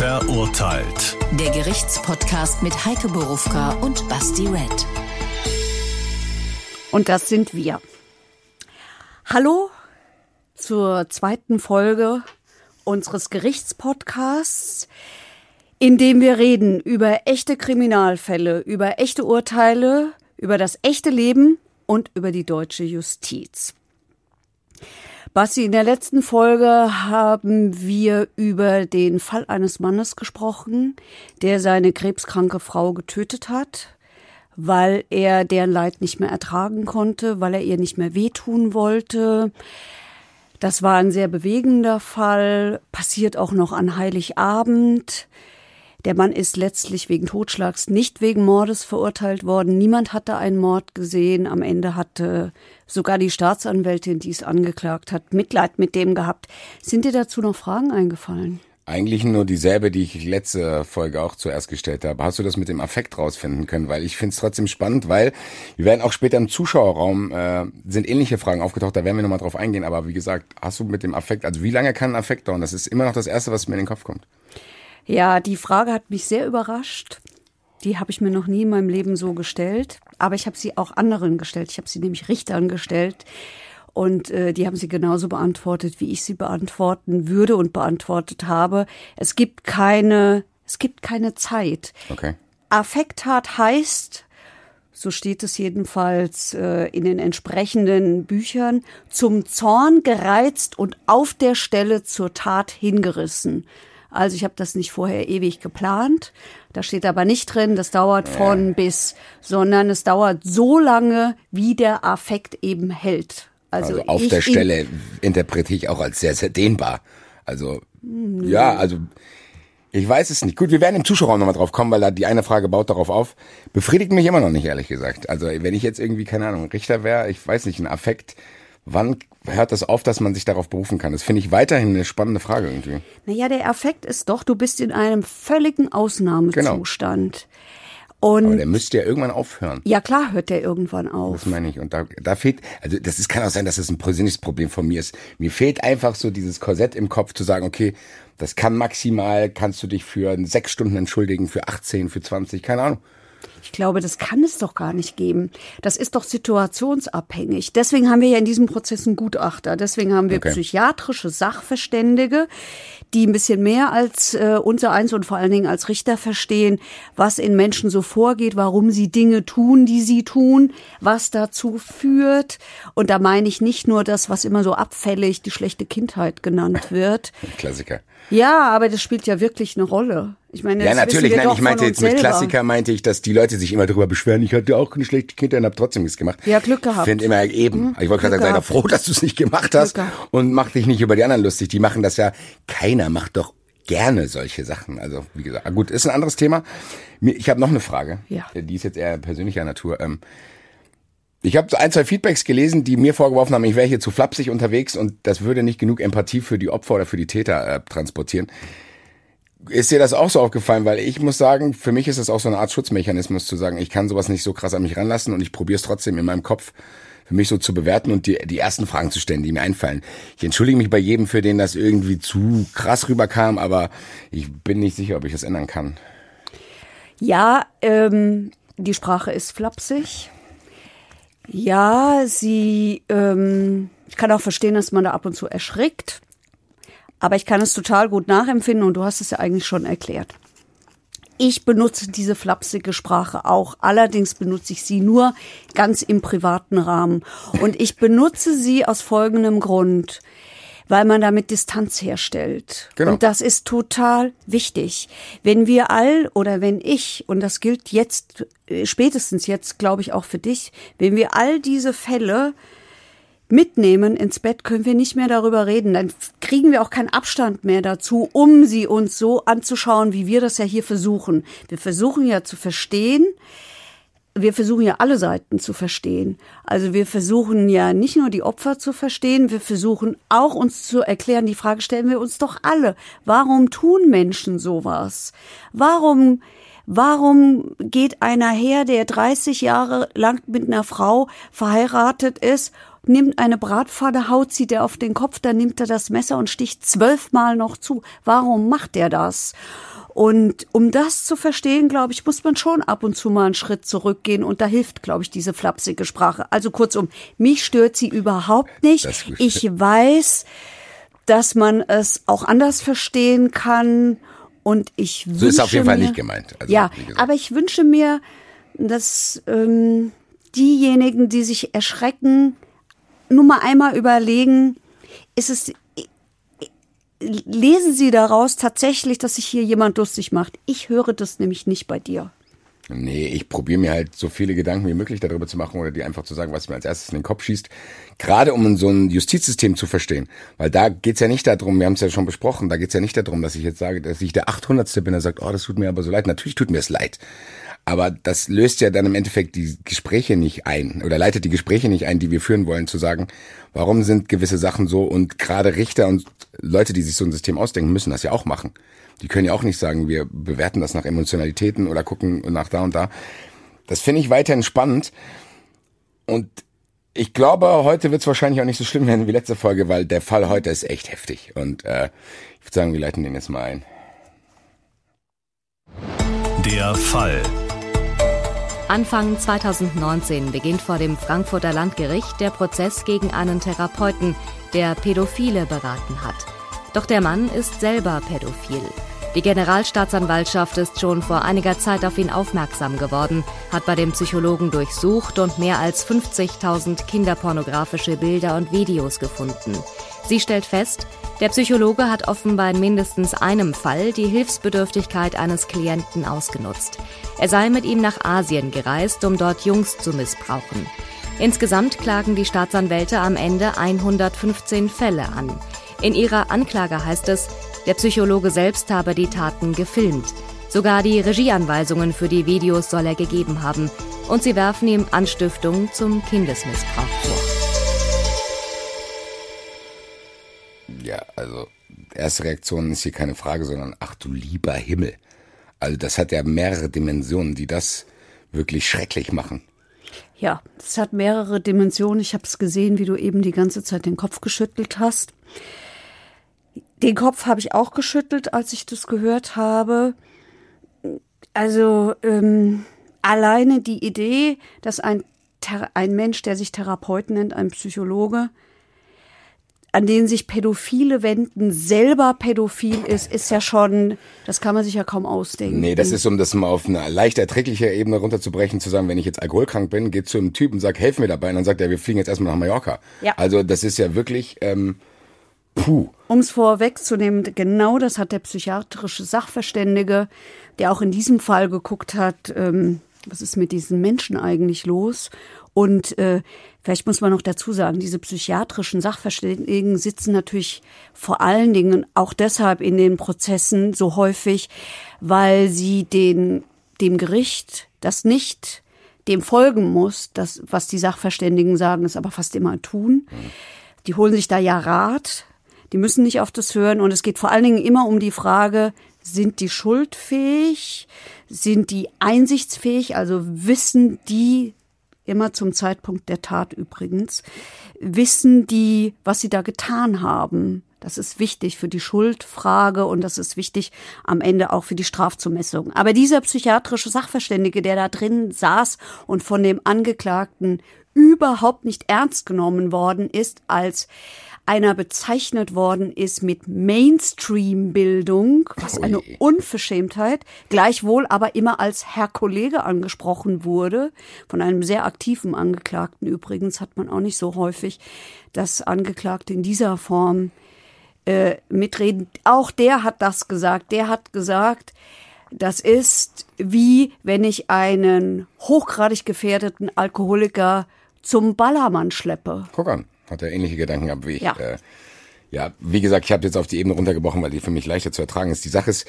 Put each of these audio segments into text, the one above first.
Verurteilt. Der Gerichtspodcast mit Heike Borufka und Basti Red. Und das sind wir. Hallo zur zweiten Folge unseres Gerichtspodcasts, in dem wir reden über echte Kriminalfälle, über echte Urteile, über das echte Leben und über die deutsche Justiz. Basti, in der letzten Folge haben wir über den Fall eines Mannes gesprochen, der seine krebskranke Frau getötet hat, weil er deren Leid nicht mehr ertragen konnte, weil er ihr nicht mehr wehtun wollte. Das war ein sehr bewegender Fall, passiert auch noch an Heiligabend. Der Mann ist letztlich wegen Totschlags, nicht wegen Mordes verurteilt worden. Niemand hatte einen Mord gesehen. Am Ende hatte sogar die Staatsanwältin, die es angeklagt hat, Mitleid mit dem gehabt. Sind dir dazu noch Fragen eingefallen? Eigentlich nur dieselbe, die ich letzte Folge auch zuerst gestellt habe. Hast du das mit dem Affekt rausfinden können? Weil ich finde es trotzdem spannend, weil wir werden auch später im Zuschauerraum, äh, sind ähnliche Fragen aufgetaucht, da werden wir nochmal drauf eingehen. Aber wie gesagt, hast du mit dem Affekt, also wie lange kann ein Affekt dauern? Das ist immer noch das Erste, was mir in den Kopf kommt. Ja, die Frage hat mich sehr überrascht. Die habe ich mir noch nie in meinem Leben so gestellt. Aber ich habe sie auch anderen gestellt. Ich habe sie nämlich Richtern gestellt. Und äh, die haben sie genauso beantwortet, wie ich sie beantworten würde und beantwortet habe. Es gibt keine, es gibt keine Zeit. Okay. Affekttat heißt, so steht es jedenfalls äh, in den entsprechenden Büchern, zum Zorn gereizt und auf der Stelle zur Tat hingerissen. Also ich habe das nicht vorher ewig geplant. Da steht aber nicht drin, das dauert von bis, sondern es dauert so lange, wie der Affekt eben hält. Also, also auf der Stelle interpretiere ich auch als sehr, sehr dehnbar. Also, mh. ja, also ich weiß es nicht. Gut, wir werden im Zuschauerraum nochmal drauf kommen, weil da die eine Frage baut darauf auf. Befriedigt mich immer noch nicht, ehrlich gesagt. Also wenn ich jetzt irgendwie, keine Ahnung, Richter wäre, ich weiß nicht, ein Affekt Wann hört das auf, dass man sich darauf berufen kann? Das finde ich weiterhin eine spannende Frage irgendwie. Naja, der Effekt ist doch, du bist in einem völligen Ausnahmezustand. Genau. Und Aber der müsste ja irgendwann aufhören. Ja klar hört der irgendwann auf. Das meine ich. Und da, da fehlt, also das ist, kann auch sein, dass das ein persönliches Problem von mir ist. Mir fehlt einfach so dieses Korsett im Kopf zu sagen, okay, das kann maximal, kannst du dich für sechs Stunden entschuldigen, für 18, für 20, keine Ahnung. Ich glaube, das kann es doch gar nicht geben. Das ist doch situationsabhängig. Deswegen haben wir ja in diesem Prozess einen Gutachter. Deswegen haben wir okay. psychiatrische Sachverständige, die ein bisschen mehr als äh, unser eins und vor allen Dingen als Richter verstehen, was in Menschen so vorgeht, warum sie Dinge tun, die sie tun, was dazu führt. Und da meine ich nicht nur das, was immer so abfällig die schlechte Kindheit genannt wird. Klassiker. Ja, aber das spielt ja wirklich eine Rolle. Ich meine, ja, natürlich. Nein, ich meinte jetzt mit selber. Klassiker meinte ich, dass die Leute sich immer darüber beschweren. Ich hatte auch eine schlechte Kindheit und habe trotzdem nichts gemacht. Ja, Glück gehabt. Finde immer eben. Mhm. Ich wollte gerade sagen, sei doch froh, dass du es nicht gemacht hast und mach dich nicht über die anderen lustig. Die machen das ja. Keiner macht doch gerne solche Sachen. Also wie gesagt, ah, gut, ist ein anderes Thema. Ich habe noch eine Frage. Ja. Die ist jetzt eher persönlicher Natur. Ich habe ein, zwei Feedbacks gelesen, die mir vorgeworfen haben, ich wäre hier zu flapsig unterwegs und das würde nicht genug Empathie für die Opfer oder für die Täter äh, transportieren. Ist dir das auch so aufgefallen? Weil ich muss sagen, für mich ist das auch so eine Art Schutzmechanismus zu sagen, ich kann sowas nicht so krass an mich ranlassen und ich probiere es trotzdem in meinem Kopf für mich so zu bewerten und die, die ersten Fragen zu stellen, die mir einfallen. Ich entschuldige mich bei jedem, für den das irgendwie zu krass rüberkam, aber ich bin nicht sicher, ob ich das ändern kann. Ja, ähm, die Sprache ist flapsig. Ja, sie, ähm, ich kann auch verstehen, dass man da ab und zu erschrickt. Aber ich kann es total gut nachempfinden und du hast es ja eigentlich schon erklärt. Ich benutze diese flapsige Sprache auch. Allerdings benutze ich sie nur ganz im privaten Rahmen. Und ich benutze sie aus folgendem Grund weil man damit Distanz herstellt. Genau. Und das ist total wichtig. Wenn wir all oder wenn ich, und das gilt jetzt, äh, spätestens jetzt, glaube ich, auch für dich, wenn wir all diese Fälle mitnehmen ins Bett, können wir nicht mehr darüber reden. Dann kriegen wir auch keinen Abstand mehr dazu, um sie uns so anzuschauen, wie wir das ja hier versuchen. Wir versuchen ja zu verstehen, wir versuchen ja alle Seiten zu verstehen. Also wir versuchen ja nicht nur die Opfer zu verstehen, wir versuchen auch uns zu erklären, die Frage stellen wir uns doch alle. Warum tun Menschen sowas? Warum Warum geht einer her, der 30 Jahre lang mit einer Frau verheiratet ist, nimmt eine Bratpfanne, haut sie der auf den Kopf, dann nimmt er das Messer und sticht zwölfmal noch zu. Warum macht er das? Und um das zu verstehen, glaube ich, muss man schon ab und zu mal einen Schritt zurückgehen und da hilft, glaube ich, diese flapsige Sprache. Also kurzum, mich stört sie überhaupt nicht. Ich weiß, dass man es auch anders verstehen kann und ich so ist auf jeden mir, Fall nicht gemeint. Also, ja, aber ich wünsche mir, dass ähm, diejenigen, die sich erschrecken, nur mal einmal überlegen, ist es lesen Sie daraus tatsächlich, dass sich hier jemand lustig macht? Ich höre das nämlich nicht bei dir. Nee, ich probiere mir halt so viele Gedanken wie möglich darüber zu machen oder dir einfach zu sagen, was mir als erstes in den Kopf schießt. Gerade um so ein Justizsystem zu verstehen. Weil da geht's ja nicht darum, wir haben es ja schon besprochen, da geht's ja nicht darum, dass ich jetzt sage, dass ich der 800. bin, der sagt, oh, das tut mir aber so leid. Natürlich tut mir es leid. Aber das löst ja dann im Endeffekt die Gespräche nicht ein oder leitet die Gespräche nicht ein, die wir führen wollen, zu sagen, warum sind gewisse Sachen so und gerade Richter und Leute, die sich so ein System ausdenken, müssen das ja auch machen. Die können ja auch nicht sagen, wir bewerten das nach Emotionalitäten oder gucken nach da und da. Das finde ich weiterhin spannend. Und ich glaube, heute wird es wahrscheinlich auch nicht so schlimm werden wie letzte Folge, weil der Fall heute ist echt heftig. Und äh, ich würde sagen, wir leiten den jetzt mal ein. Der Fall. Anfang 2019 beginnt vor dem Frankfurter Landgericht der Prozess gegen einen Therapeuten, der Pädophile beraten hat. Doch der Mann ist selber pädophil. Die Generalstaatsanwaltschaft ist schon vor einiger Zeit auf ihn aufmerksam geworden, hat bei dem Psychologen durchsucht und mehr als 50.000 kinderpornografische Bilder und Videos gefunden. Sie stellt fest, der Psychologe hat offenbar in mindestens einem Fall die Hilfsbedürftigkeit eines Klienten ausgenutzt. Er sei mit ihm nach Asien gereist, um dort Jungs zu missbrauchen. Insgesamt klagen die Staatsanwälte am Ende 115 Fälle an. In ihrer Anklage heißt es, der Psychologe selbst habe die Taten gefilmt. Sogar die Regieanweisungen für die Videos soll er gegeben haben. Und sie werfen ihm Anstiftung zum Kindesmissbrauch Ja, also erste Reaktion ist hier keine Frage, sondern ach du lieber Himmel. Also das hat ja mehrere Dimensionen, die das wirklich schrecklich machen. Ja, das hat mehrere Dimensionen. Ich habe es gesehen, wie du eben die ganze Zeit den Kopf geschüttelt hast. Den Kopf habe ich auch geschüttelt, als ich das gehört habe. Also ähm, alleine die Idee, dass ein, ein Mensch, der sich Therapeut nennt, ein Psychologe, an den sich Pädophile wenden, selber pädophil ist, ist ja schon, das kann man sich ja kaum ausdenken. Nee, das ist, um das mal auf eine leicht erträgliche Ebene runterzubrechen, zu sagen, wenn ich jetzt alkoholkrank bin, geht zu einem Typen und sagt, helf mir dabei, und dann sagt er, wir fliegen jetzt erstmal nach Mallorca. Ja. Also das ist ja wirklich, ähm, puh. Um es vorwegzunehmen, genau das hat der psychiatrische Sachverständige, der auch in diesem Fall geguckt hat, ähm, was ist mit diesen Menschen eigentlich los? Und äh, vielleicht muss man noch dazu sagen, diese psychiatrischen Sachverständigen sitzen natürlich vor allen Dingen auch deshalb in den Prozessen so häufig, weil sie den, dem Gericht das nicht dem folgen muss, das, was die Sachverständigen sagen, es aber fast immer tun. Die holen sich da ja Rat, die müssen nicht auf das hören und es geht vor allen Dingen immer um die Frage, sind die schuldfähig? Sind die einsichtsfähig? Also wissen die immer zum Zeitpunkt der Tat übrigens, wissen die, was sie da getan haben. Das ist wichtig für die Schuldfrage und das ist wichtig am Ende auch für die Strafzumessung. Aber dieser psychiatrische Sachverständige, der da drin saß und von dem Angeklagten überhaupt nicht ernst genommen worden ist als einer bezeichnet worden ist mit Mainstream-Bildung, was eine Unverschämtheit, gleichwohl aber immer als Herr Kollege angesprochen wurde, von einem sehr aktiven Angeklagten übrigens, hat man auch nicht so häufig, dass Angeklagte in dieser Form äh, mitreden. Auch der hat das gesagt, der hat gesagt, das ist wie wenn ich einen hochgradig gefährdeten Alkoholiker zum Ballermann schleppe. Guck an hat er ähnliche Gedanken gehabt wie ich. Ja, äh, ja wie gesagt, ich habe jetzt auf die Ebene runtergebrochen, weil die für mich leichter zu ertragen ist. Die Sache ist,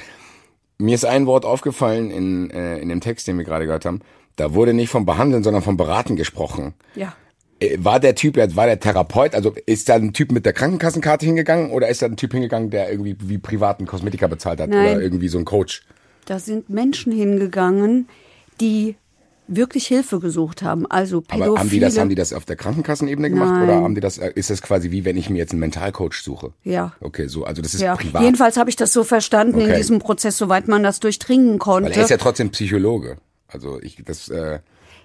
mir ist ein Wort aufgefallen in, äh, in dem Text, den wir gerade gehört haben. Da wurde nicht vom Behandeln, sondern vom Beraten gesprochen. Ja. Äh, war der Typ, war der Therapeut, also ist da ein Typ mit der Krankenkassenkarte hingegangen oder ist da ein Typ hingegangen, der irgendwie wie privaten Kosmetiker bezahlt hat Nein. oder irgendwie so ein Coach? Da sind Menschen hingegangen, die wirklich Hilfe gesucht haben. Also Pädophile. Aber haben die das, haben die das auf der Krankenkassenebene gemacht Nein. oder haben die das, äh, ist das quasi wie wenn ich mir jetzt einen Mentalcoach suche? Ja. Okay, so, also das ist ja. privat. Jedenfalls habe ich das so verstanden in Okay. diesem Prozess, soweit man das durchdringen konnte. Weil er ist ja trotzdem Psychologe. Also ich, das, äh,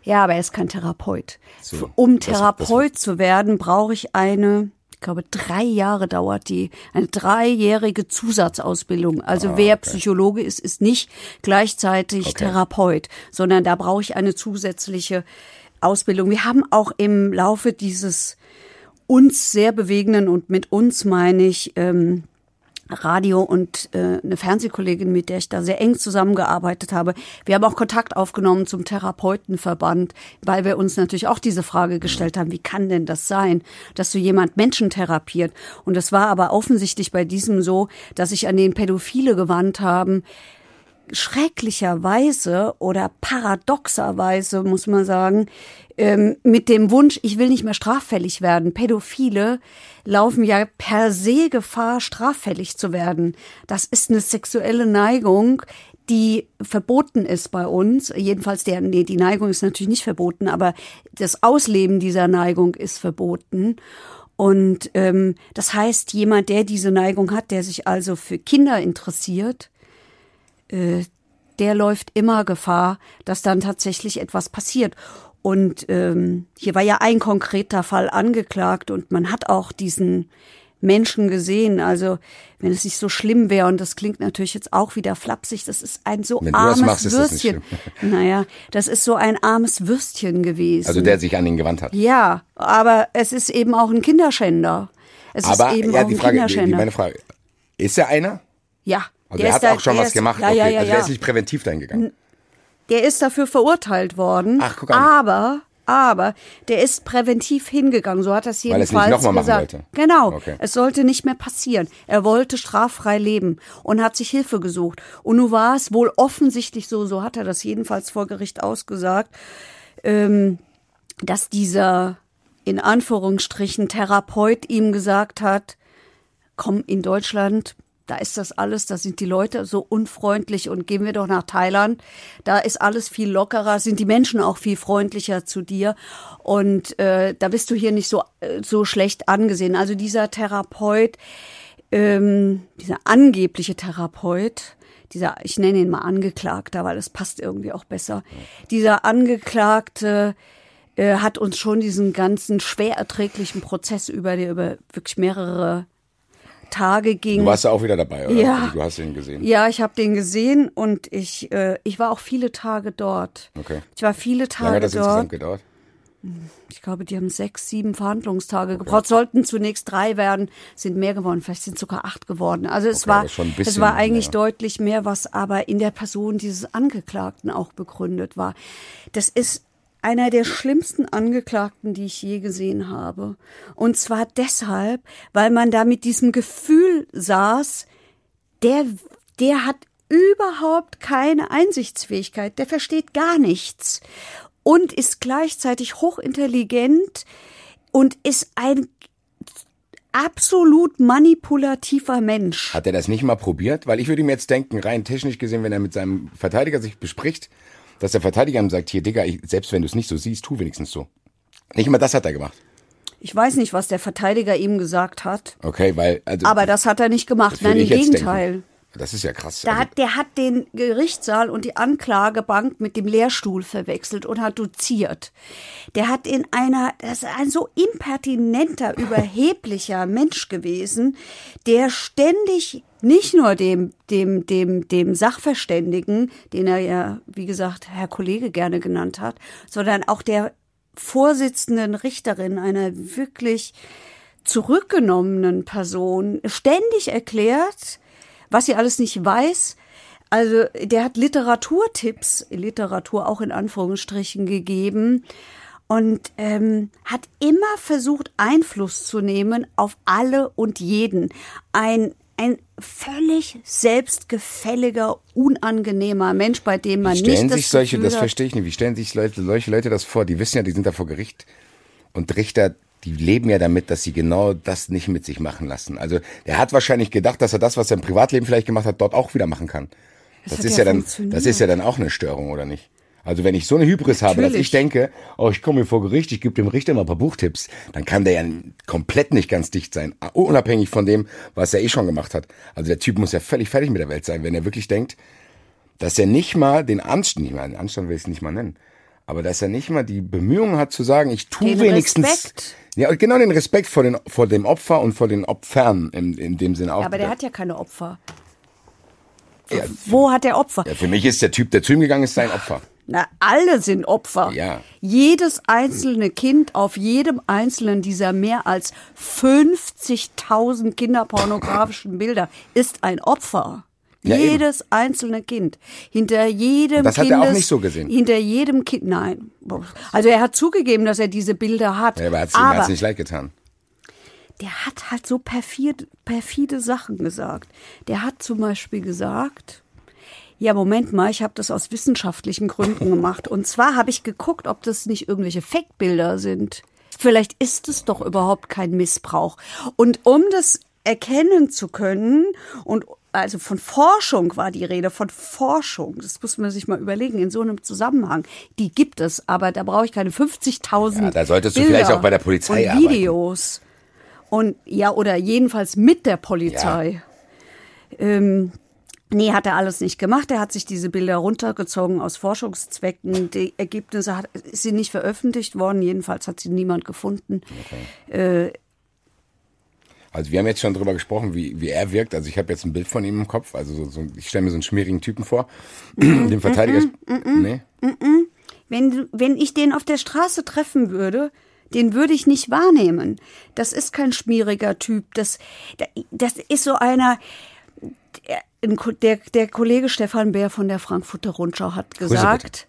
Ja, aber er ist kein Therapeut. So, um das- Therapeut zu werden, brauche ich eine, glaube, drei Jahre dauert die, eine dreijährige Zusatzausbildung. Also wer Psychologe ist, ist nicht gleichzeitig Ah, Okay. Therapeut, sondern da brauche ich eine zusätzliche Ausbildung. Wir haben auch im Laufe dieses uns sehr bewegenden und mit uns meine ich ähm, Radio und äh, eine Fernsehkollegin, mit der ich da sehr eng zusammengearbeitet habe. Wir haben auch Kontakt aufgenommen zum Therapeutenverband, weil wir uns natürlich auch diese Frage gestellt haben, wie kann denn das sein, dass so jemand Menschen therapiert? Und das war aber offensichtlich bei diesem so, dass sich an den Pädophile gewandt haben, schrecklicherweise oder paradoxerweise, muss man sagen, ähm, mit dem Wunsch, ich will nicht mehr straffällig werden. Pädophile laufen ja per se Gefahr, straffällig zu werden. Das ist eine sexuelle Neigung, die verboten ist bei uns. Jedenfalls der, nee, die Neigung ist natürlich nicht verboten, aber das Ausleben dieser Neigung ist verboten. Und ähm, das heißt, jemand, der diese Neigung hat, der sich also für Kinder interessiert, äh, der läuft immer Gefahr, dass dann tatsächlich etwas passiert. Und ähm, hier war ja ein konkreter Fall angeklagt und man hat auch diesen Menschen gesehen. Also wenn es nicht so schlimm wäre, und das klingt natürlich jetzt auch wieder flapsig, das ist ein so Wenn armes machst, ist das Würstchen. naja, das ist so ein armes Würstchen gewesen. also der sich an ihn gewandt hat. ja, aber es ist eben auch ein Kinderschänder. Es Aber ist eben ja, auch die ein Frage, die, Kinderschänder. meine Frage, ist er einer? ja. Also der er ist hat da- auch schon der was ist- gemacht. Ja, okay. ja, ja, also der ist nicht präventiv dahin gegangen. Der ist dafür verurteilt worden. Ach, guck an. Aber, aber, der ist präventiv hingegangen. So hat es jedenfalls gesagt. wollte. Genau. Okay. Es sollte nicht mehr passieren. Er wollte straffrei leben und hat sich Hilfe gesucht. Und nun war es wohl offensichtlich so, so hat er das jedenfalls vor Gericht ausgesagt, ähm, dass dieser, in Anführungsstrichen, Therapeut ihm gesagt hat, komm in Deutschland, da ist das alles, da sind die Leute so unfreundlich und gehen wir doch nach Thailand. Da ist alles viel lockerer, sind die Menschen auch viel freundlicher zu dir und äh, da bist du hier nicht so äh, so schlecht angesehen. Also dieser Therapeut, ähm, dieser angebliche Therapeut, dieser, ich nenne ihn mal Angeklagter, weil es passt irgendwie auch besser. Dieser Angeklagte äh, hat uns schon diesen ganzen schwer erträglichen Prozess über, der über wirklich mehrere Tage ging. Du warst ja auch wieder dabei, oder? Ja. Du hast ihn gesehen. Ja, ich habe den gesehen und ich, äh, ich war auch viele Tage dort. Okay. Ich war viele Lange Tage hat das insgesamt dort. gedauert? Ich glaube, die haben sechs, sieben Verhandlungstage gebraucht. Sollten zunächst drei werden, sind mehr geworden. Vielleicht sind sogar acht geworden. Also es Okay, war, ein es bisschen war eigentlich länger. deutlich mehr, was aber in der Person dieses Angeklagten auch begründet war. Das ist einer der schlimmsten Angeklagten, die ich je gesehen habe. Und zwar deshalb, weil man da mit diesem Gefühl saß, der, der hat überhaupt keine Einsichtsfähigkeit, der versteht gar nichts und ist gleichzeitig hochintelligent und ist ein absolut manipulativer Mensch. Hat er das nicht mal probiert? Weil ich würde ihm jetzt denken, rein technisch gesehen, wenn er mit seinem Verteidiger sich bespricht, dass der Verteidiger ihm sagt, hier Digga, ich, selbst wenn du es nicht so siehst, tu wenigstens so. Nicht mal das hat er gemacht. Ich weiß nicht, was der Verteidiger ihm gesagt hat, Okay, weil, also. aber das hat er nicht gemacht. Nein, im Gegenteil. denken. Das ist ja krass. Da Also, hat, der hat den Gerichtssaal und die Anklagebank mit dem Lehrstuhl verwechselt und hat doziert. Der hat in einer, das ist ein so impertinenter, überheblicher Mensch gewesen, der ständig nicht nur dem, dem, dem, dem Sachverständigen, den er ja, wie gesagt, Herr Kollege gerne genannt hat, sondern auch der Vorsitzenden Richterin, einer wirklich zurückgenommenen Person, ständig erklärt, was sie alles nicht weiß. Also der hat Literaturtipps, Literatur auch in Anführungsstrichen gegeben und ähm, hat immer versucht, Einfluss zu nehmen auf alle und jeden. Ein ein völlig selbstgefälliger, unangenehmer Mensch, bei dem man wie stellen nicht das sich solche, Gefühl das verstehe ich nicht, wie stellen sich Leute, solche Leute das vor? Die wissen ja, die sind da vor Gericht und Richter, die leben ja damit, dass sie genau das nicht mit sich machen lassen. Also der hat wahrscheinlich gedacht, dass er das, was er im Privatleben vielleicht gemacht hat, dort auch wieder machen kann. Das, hat ist ja ja dann, das ist ja dann auch eine Störung, oder nicht? Also wenn ich so eine Hybris habe, dass Natürlich. ich denke, oh, ich komme hier vor Gericht, ich gebe dem Richter mal ein paar Buchtipps, dann kann der ja komplett nicht ganz dicht sein, unabhängig von dem, was er eh schon gemacht hat. Also der Typ muss ja völlig fertig mit der Welt sein, wenn er wirklich denkt, dass er nicht mal den Anstand, nicht mal den Anstand will ich es nicht mal nennen, aber dass er nicht mal die Bemühungen hat zu sagen, ich tue Den wenigstens Respekt. ja genau den Respekt vor den vor dem Opfer und vor den Opfern in, in dem Sinne auch. Ja, aber der hat ja keine Opfer. Ja, Wo hat der Opfer? ja, für mich ist der Typ, der zu ihm gegangen ist, sein Opfer. Na, alle sind Opfer. Ja. Jedes einzelne Kind auf jedem einzelnen dieser mehr als 50.000 kinderpornografischen Bilder ist ein Opfer. Ja, eben. Jedes einzelne Kind. Hinter jedem Das hat Kindes, er auch nicht so gesehen. Hinter jedem Kind, nein. Also er hat zugegeben, dass er diese Bilder hat. Ja, aber er hat es nicht leid getan. der hat halt so perfide, perfide Sachen gesagt. Der hat zum Beispiel gesagt, ja, Moment mal, ich habe das aus wissenschaftlichen Gründen gemacht. Und zwar habe ich geguckt, ob das nicht irgendwelche Fake-Bilder sind. Vielleicht ist es doch überhaupt kein Missbrauch. Und um das erkennen zu können und also von Forschung war die Rede, von Forschung. Das muss man sich mal überlegen in so einem Zusammenhang. Die gibt es, aber da brauche ich keine 50.000 Ja, da solltest du Bilder vielleicht auch bei der Polizei und arbeiten. Videos. Und ja, oder jedenfalls mit der Polizei. Ähm, nee, hat er alles nicht gemacht. Er hat sich diese Bilder runtergezogen aus Forschungszwecken. Die Ergebnisse hat, sie nicht veröffentlicht worden. Jedenfalls hat sie niemand gefunden. Also wir haben jetzt schon drüber gesprochen, wie, wie er wirkt. Also ich habe jetzt ein Bild von ihm im Kopf. Also so, so, ich stelle mir so einen schmierigen Typen vor. Den Verteidiger. nee. Wenn, wenn ich den auf der Straße treffen würde, den würde ich nicht wahrnehmen. Das ist kein schmieriger Typ. Das, das ist so einer. Der, der, der Kollege Stefan Bär von der Frankfurter Rundschau hat Grüße gesagt,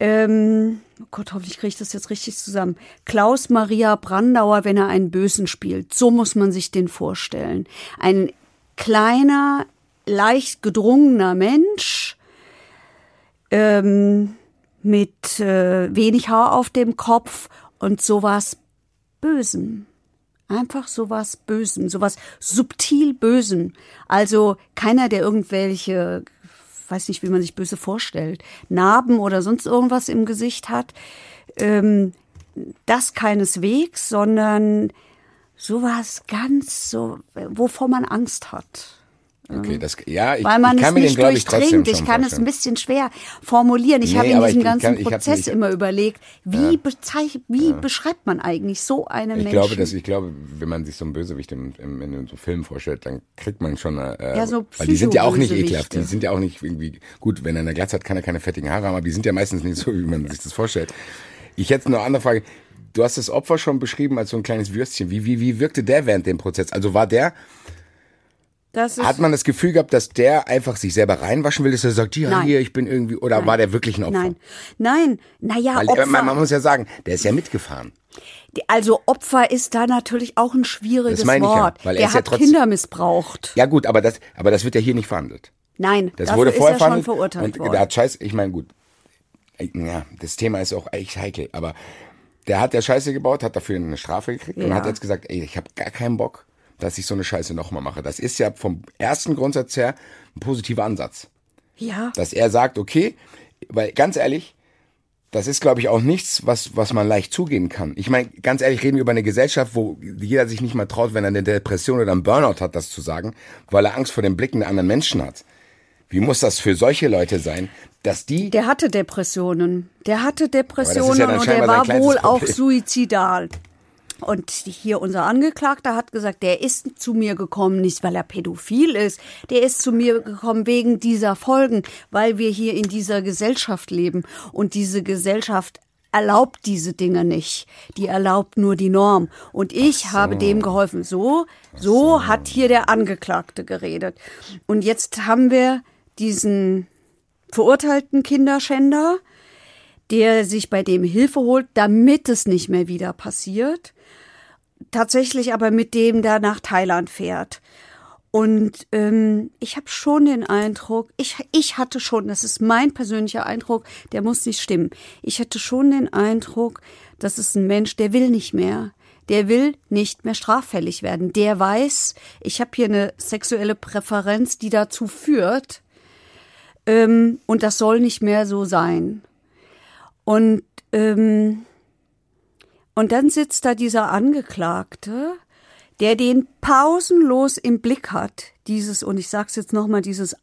ähm, oh Gott, hoffentlich kriege ich das jetzt richtig zusammen. Klaus Maria Brandauer, wenn er einen Bösen spielt. So muss man sich den vorstellen. Ein kleiner, leicht gedrungener Mensch, ähm, mit äh, wenig Haar auf dem Kopf und sowas Bösem. Einfach sowas Bösem, sowas subtil Bösem. Also keiner, der irgendwelche, weiß nicht, wie man sich böse vorstellt, Narben oder sonst irgendwas im Gesicht hat. Ähm, das keineswegs, sondern sowas ganz so, wovor man Angst hat. Okay, das, ja, ich, Weil man ich kann es den, nicht ich, trotzdem durchdringt. Ich schon kann es ein vorstellen. bisschen schwer formulieren. Ich Nee, habe in diesem ich- ich ganzen kann- ich Prozess nicht- immer überlegt, wie, bezeich, wie beschreibt man eigentlich so einen Ich Menschen? glaube, dass ich glaube, wenn man sich so einen Bösewicht im, im, in so Filmen vorstellt, dann kriegt man schon äh, Ja, so weil die sind ja auch nicht ekelhaft, die sind ja auch nicht irgendwie gut, wenn er eine Glatze hat, kann er keine fettigen Haare haben, aber die sind ja meistens nicht so, wie man sich das vorstellt. Ich hätte noch eine andere Frage. Du hast das Opfer schon beschrieben als so ein kleines Würstchen. Wie, wie, wie wirkte der während dem Prozess? Also war der, hat man das Gefühl gehabt, dass der einfach sich selber reinwaschen will, dass er sagt, ja, Nein. hier, ich bin irgendwie, oder war der wirklich ein Opfer? Nein, nein, naja, Weil, äh, Opfer. man, man muss ja sagen, der ist ja mitgefahren. also Opfer ist da natürlich auch ein schwieriges Das meine ich ja, Wort. weil er Der ist ja hat trotzdem- Kinder missbraucht. Ja gut, aber das, aber das wird ja hier nicht verhandelt. Nein, Das wurde ist vorher er schon verurteilt und worden. der hat Scheiße, ich meine gut, ja, das Thema ist auch echt heikel, aber der hat ja Scheiße gebaut, hat dafür eine Strafe gekriegt und Ja. hat jetzt gesagt, ey, ich habe gar keinen Bock, dass ich so eine Scheiße nochmal mache. Das ist ja vom ersten Grundsatz her ein positiver Ansatz, ja, dass er sagt, okay, weil ganz ehrlich, das ist, glaube ich, auch nichts, was, was man leicht zugeben kann. Ich meine, ganz ehrlich, reden wir über eine Gesellschaft, wo jeder sich nicht mal traut, wenn er eine Depression oder einen Burnout hat, das zu sagen, weil er Angst vor den Blicken der anderen Menschen hat. Wie muss das für solche Leute sein, dass die der hatte Depressionen. Der hatte ja Depressionen dann und er sein war wohl auch Problem. suizidal. Und hier unser Angeklagter hat gesagt, der ist zu mir gekommen, nicht weil er pädophil ist, der ist zu mir gekommen wegen dieser Folgen, weil wir hier in dieser Gesellschaft leben und diese Gesellschaft erlaubt diese Dinge nicht. Die erlaubt nur die Norm. Und ich habe dem geholfen. So, so hat hier der Angeklagte geredet. Und jetzt haben wir diesen verurteilten Kinderschänder, der sich bei dem Hilfe holt, damit es nicht mehr wieder passiert. Tatsächlich aber mit dem da nach Thailand fährt. Und ähm, ich habe schon den Eindruck, ich, ich hatte schon, das ist mein persönlicher Eindruck, der muss nicht stimmen. Ich hatte schon den Eindruck, das ist ein Mensch, der will nicht mehr. Der will nicht mehr straffällig werden. Der weiß, ich habe hier eine sexuelle Präferenz, die dazu führt, ähm, und das soll nicht mehr so sein. Und, ähm, und dann sitzt da dieser Angeklagte, der den pausenlos im Blick hat, dieses, und ich sag's jetzt nochmal, dieses,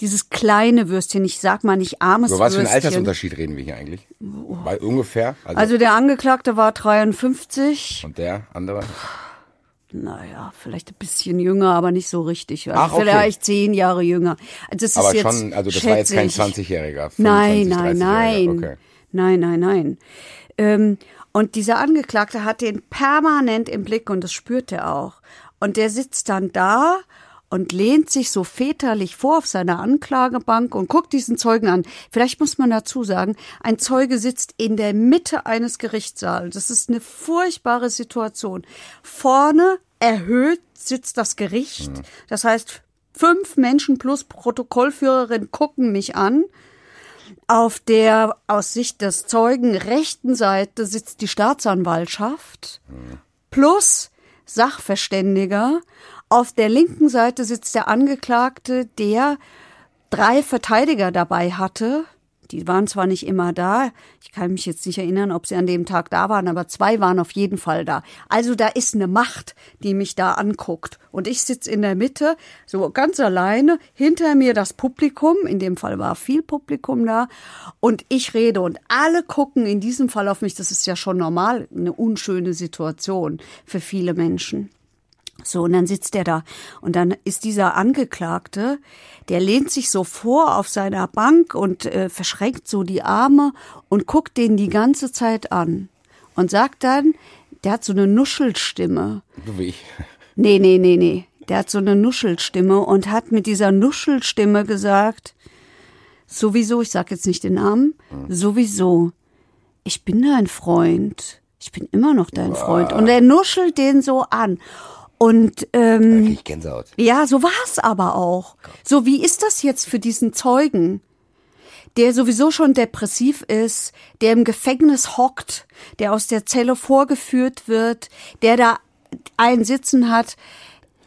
dieses kleine Würstchen, ich sag mal nicht armes Über was für Würstchen. einen Altersunterschied reden wir hier eigentlich? Bei ungefähr? Also, Also der Angeklagte war 53, und der andere? naja, vielleicht ein bisschen jünger, aber nicht so richtig. Also Ach, okay. Vielleicht zehn Jahre jünger. Also das ist Aber jetzt, schon, also das war jetzt kein schätze ich, 20-Jähriger. Nein, 25, nein, 30-Jähriger. nein. Okay. Nein, nein, nein. Ähm, und dieser Angeklagte hat den permanent im Blick und das spürt er auch. Und der sitzt dann da und lehnt sich so väterlich vor auf seiner Anklagebank und guckt diesen Zeugen an. Vielleicht muss man dazu sagen, ein Zeuge sitzt in der Mitte eines Gerichtssaals. Das ist eine furchtbare Situation. Vorne erhöht sitzt das Gericht. Das heißt, fünf Menschen plus Protokollführerin gucken mich an. Auf der aus Sicht des Zeugen rechten Seite sitzt die Staatsanwaltschaft plus Sachverständiger. Auf der linken Seite sitzt der Angeklagte, der drei Verteidiger dabei hatte. Die waren zwar nicht immer da, ich kann mich jetzt nicht erinnern, ob sie an dem Tag da waren, aber zwei waren auf jeden Fall da. Also da ist eine Macht, die mich da anguckt. Und ich sitze in der Mitte, so ganz alleine, hinter mir das Publikum, in dem Fall war viel Publikum da, und ich rede und alle gucken in diesem Fall auf mich. Das ist ja schon normal, eine unschöne Situation für viele Menschen. So, und dann sitzt er da. Und dann ist dieser Angeklagte, der lehnt sich so vor auf seiner Bank und äh, verschränkt so die Arme und guckt den die ganze Zeit an. Und sagt dann, der hat so eine Nuschelstimme. So wie ich. Nee, nee, nee, nee. Der hat so eine Nuschelstimme und hat mit dieser Nuschelstimme gesagt, sowieso, ich sag jetzt nicht den Namen, sowieso, ich bin dein Freund. Ich bin immer noch dein Freund. Und er nuschelt den so an. Und ähm, ich Gänsehaut. ja, so war's aber auch. So, wie ist das jetzt für diesen Zeugen, der sowieso schon depressiv ist, der im Gefängnis hockt, der aus der Zelle vorgeführt wird, der da einen Sitzen hat,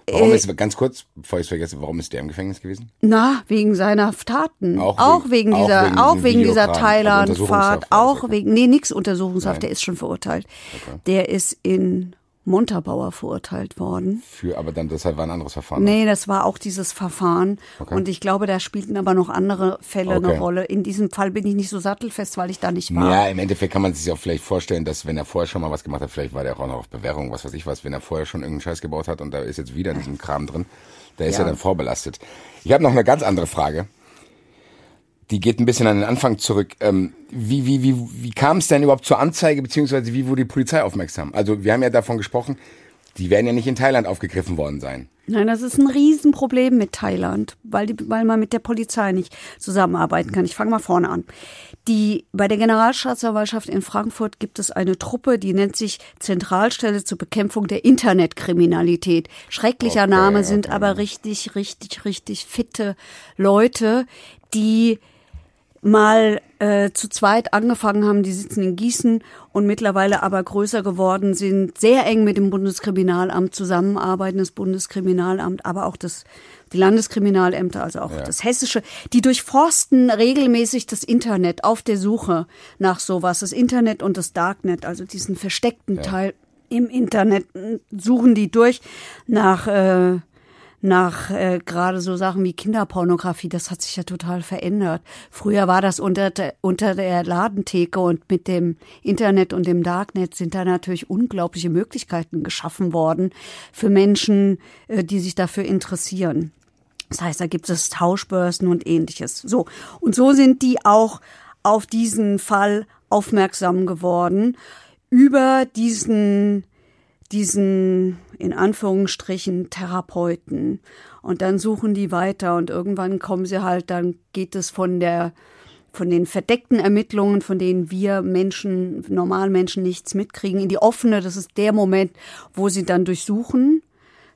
Warum Äh, ist, ganz kurz, bevor ich es vergesse, warum ist der im Gefängnis gewesen? na, wegen seiner Taten. Auch Auch, wegen- wegen, auch dieser, wegen auch wegen dieser also Thailand-Fahrt, auch wegen, nee, nix Untersuchungshaft, Nein. der ist schon verurteilt. Der ist in Montabaur verurteilt worden. Für, aber dann, deshalb war ein anderes Verfahren. Nee, das war auch dieses Verfahren. Okay. Und ich glaube, da spielten aber noch andere Fälle Okay. eine Rolle. In diesem Fall bin ich nicht so sattelfest, weil ich da nicht war. Ja, im Endeffekt kann man sich auch vielleicht vorstellen, dass wenn er vorher schon mal was gemacht hat, vielleicht war der auch noch auf Bewährung, was weiß ich was, wenn er vorher schon irgendeinen Scheiß gebaut hat und da ist jetzt wieder in diesem Kram drin, da ist Ja. er dann vorbelastet. Ich habe noch eine ganz andere Frage. Die geht ein bisschen an den Anfang zurück. Ähm, wie wie, wie, wie kam es denn überhaupt zur Anzeige, beziehungsweise wie wurde die Polizei aufmerksam? Also wir haben ja davon gesprochen, die werden ja nicht in Thailand aufgegriffen worden sein. Nein, das ist ein Riesenproblem mit Thailand, weil, die, weil man mit der Polizei nicht zusammenarbeiten kann. Ich fange mal vorne an. Die, bei der Generalstaatsanwaltschaft in Frankfurt gibt es eine Truppe, die nennt sich Zentralstelle zur Bekämpfung der Internetkriminalität. Schrecklicher Okay, Name, sind okay. aber richtig, richtig, richtig fitte Leute, die mal äh, zu zweit angefangen haben, die sitzen in Gießen und mittlerweile aber größer geworden sind, sehr eng mit dem Bundeskriminalamt zusammenarbeiten, das Bundeskriminalamt, aber auch das die Landeskriminalämter, also auch das Hessische, die durchforsten regelmäßig das Internet auf der Suche nach sowas, das Internet und das Darknet, also diesen versteckten Teil im Internet äh, suchen die durch nach äh, nach äh, gerade so Sachen wie Kinderpornografie, das hat sich ja total verändert. Früher war das unter der, unter der Ladentheke und mit dem Internet und dem Darknet sind da natürlich unglaubliche Möglichkeiten geschaffen worden für Menschen, äh, die sich dafür interessieren. Das heißt, da gibt es Tauschbörsen und ähnliches. So. Und so sind die auch auf diesen Fall aufmerksam geworden über diesen diesen in Anführungsstrichen Therapeuten und dann suchen die weiter und irgendwann kommen sie halt, dann geht es von der von den verdeckten Ermittlungen, von denen wir Menschen, Normalmenschen nichts mitkriegen, in die offene, das ist der Moment, wo sie dann durchsuchen.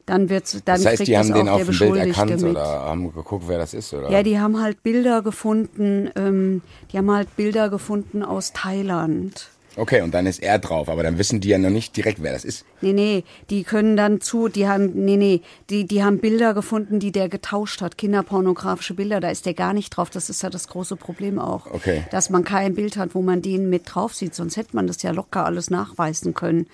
Dann wird's, dann Das heißt, kriegt die es haben den auf dem Bild erkannt mit. oder haben geguckt, wer das ist, oder? Ja, die haben halt Bilder gefunden, ähm, die haben halt Bilder gefunden aus Thailand. Okay, und dann ist er drauf, aber dann wissen die ja noch nicht direkt, wer das ist. Nee, nee, die können dann zu, die haben, nee, nee, die, die haben Bilder gefunden, die der getauscht hat, kinderpornografische Bilder, da ist der gar nicht drauf, das ist ja das große Problem auch. Okay. Dass man kein Bild hat, wo man den mit drauf sieht, sonst hätte man das ja locker alles nachweisen können.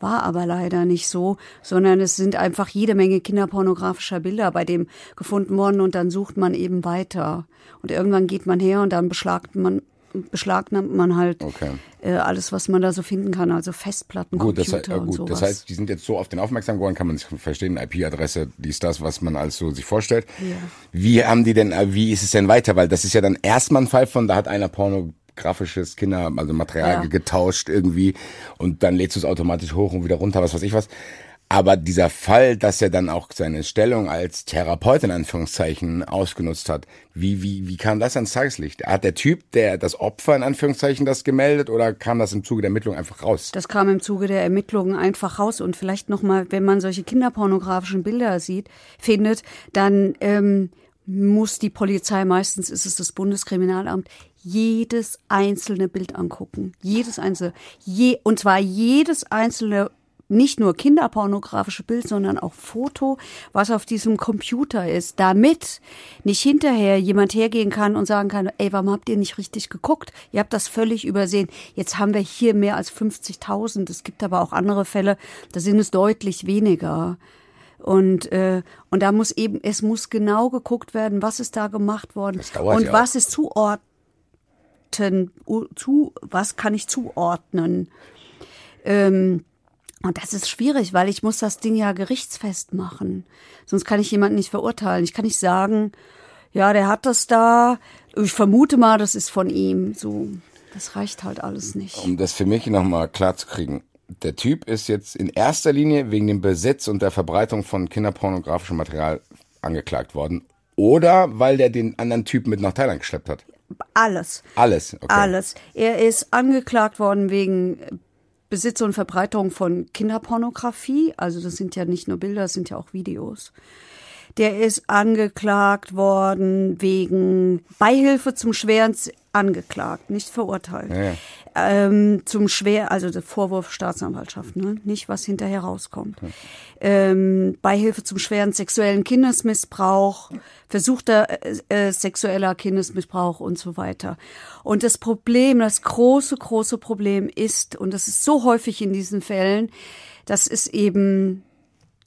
War aber leider nicht so, sondern es sind einfach jede Menge kinderpornografischer Bilder bei dem gefunden worden und dann sucht man eben weiter. Und irgendwann geht man her und dann beschlagt man, beschlagnahmt man halt Okay. äh, alles, was man da so finden kann, also Festplatten, Gut, das, Computer äh, und gut sowas. das heißt, die sind jetzt so auf den aufmerksam geworden, kann man sich verstehen, IP-Adresse, dies, das, was man als so sich vorstellt. Wie haben die denn, äh, wie ist es denn weiter? Weil das ist ja dann erstmal ein Fall von, da hat einer pornografisches Kinder, also Material Ja. getauscht irgendwie und dann lädst du es automatisch hoch und wieder runter, was weiß ich was. Aber dieser Fall, dass er dann auch seine Stellung als Therapeut in Anführungszeichen ausgenutzt hat, wie, wie, wie kam das ans Tageslicht? Hat der Typ, der das Opfer in Anführungszeichen das gemeldet oder kam das im Zuge der Ermittlung einfach raus? Das kam im Zuge der Ermittlungen einfach raus und vielleicht noch mal, wenn man solche kinderpornografischen Bilder sieht, findet, dann ähm, muss die Polizei, meistens ist es das Bundeskriminalamt, jedes einzelne Bild angucken. Jedes einzelne. Je, und zwar jedes einzelne nicht nur kinderpornografische Bild, sondern auch Foto, was auf diesem Computer ist, damit nicht hinterher jemand hergehen kann und sagen kann, ey, warum habt ihr nicht richtig geguckt? Ihr habt das völlig übersehen. Jetzt haben wir hier mehr als 50.000. Es gibt aber auch andere Fälle, da sind es deutlich weniger. Und, äh, und da muss eben, es muss genau geguckt werden, was ist da gemacht worden und ja was ist zuordnen, zu, was kann ich zuordnen. Ähm, und das ist schwierig, weil ich muss das Ding ja gerichtsfest machen. Sonst kann ich jemanden nicht verurteilen. Ich kann nicht sagen, ja, der hat das da. Ich vermute mal, das ist von ihm. So, das reicht halt alles nicht. Um das für mich nochmal klar zu kriegen. Der Typ ist jetzt in erster Linie wegen dem Besitz und der Verbreitung von kinderpornografischem Material angeklagt worden. Oder weil der den anderen Typen mit nach Thailand geschleppt hat. Alles. Alles. Okay. Alles. Er ist angeklagt worden wegen Besitz und Verbreitung von Kinderpornografie. Also das sind ja nicht nur Bilder, das sind ja auch Videos. Der ist angeklagt worden wegen Beihilfe zum schweren angeklagt, nicht verurteilt. Ja, ja. Ähm, zum schwer, also der Vorwurf Staatsanwaltschaft, ne? nicht was hinterher rauskommt. Ähm, Beihilfe zum schweren sexuellen Kindesmissbrauch, versuchter äh, äh, sexueller Kindesmissbrauch und so weiter. Und das Problem, das große, große Problem ist, und das ist so häufig in diesen Fällen, das ist eben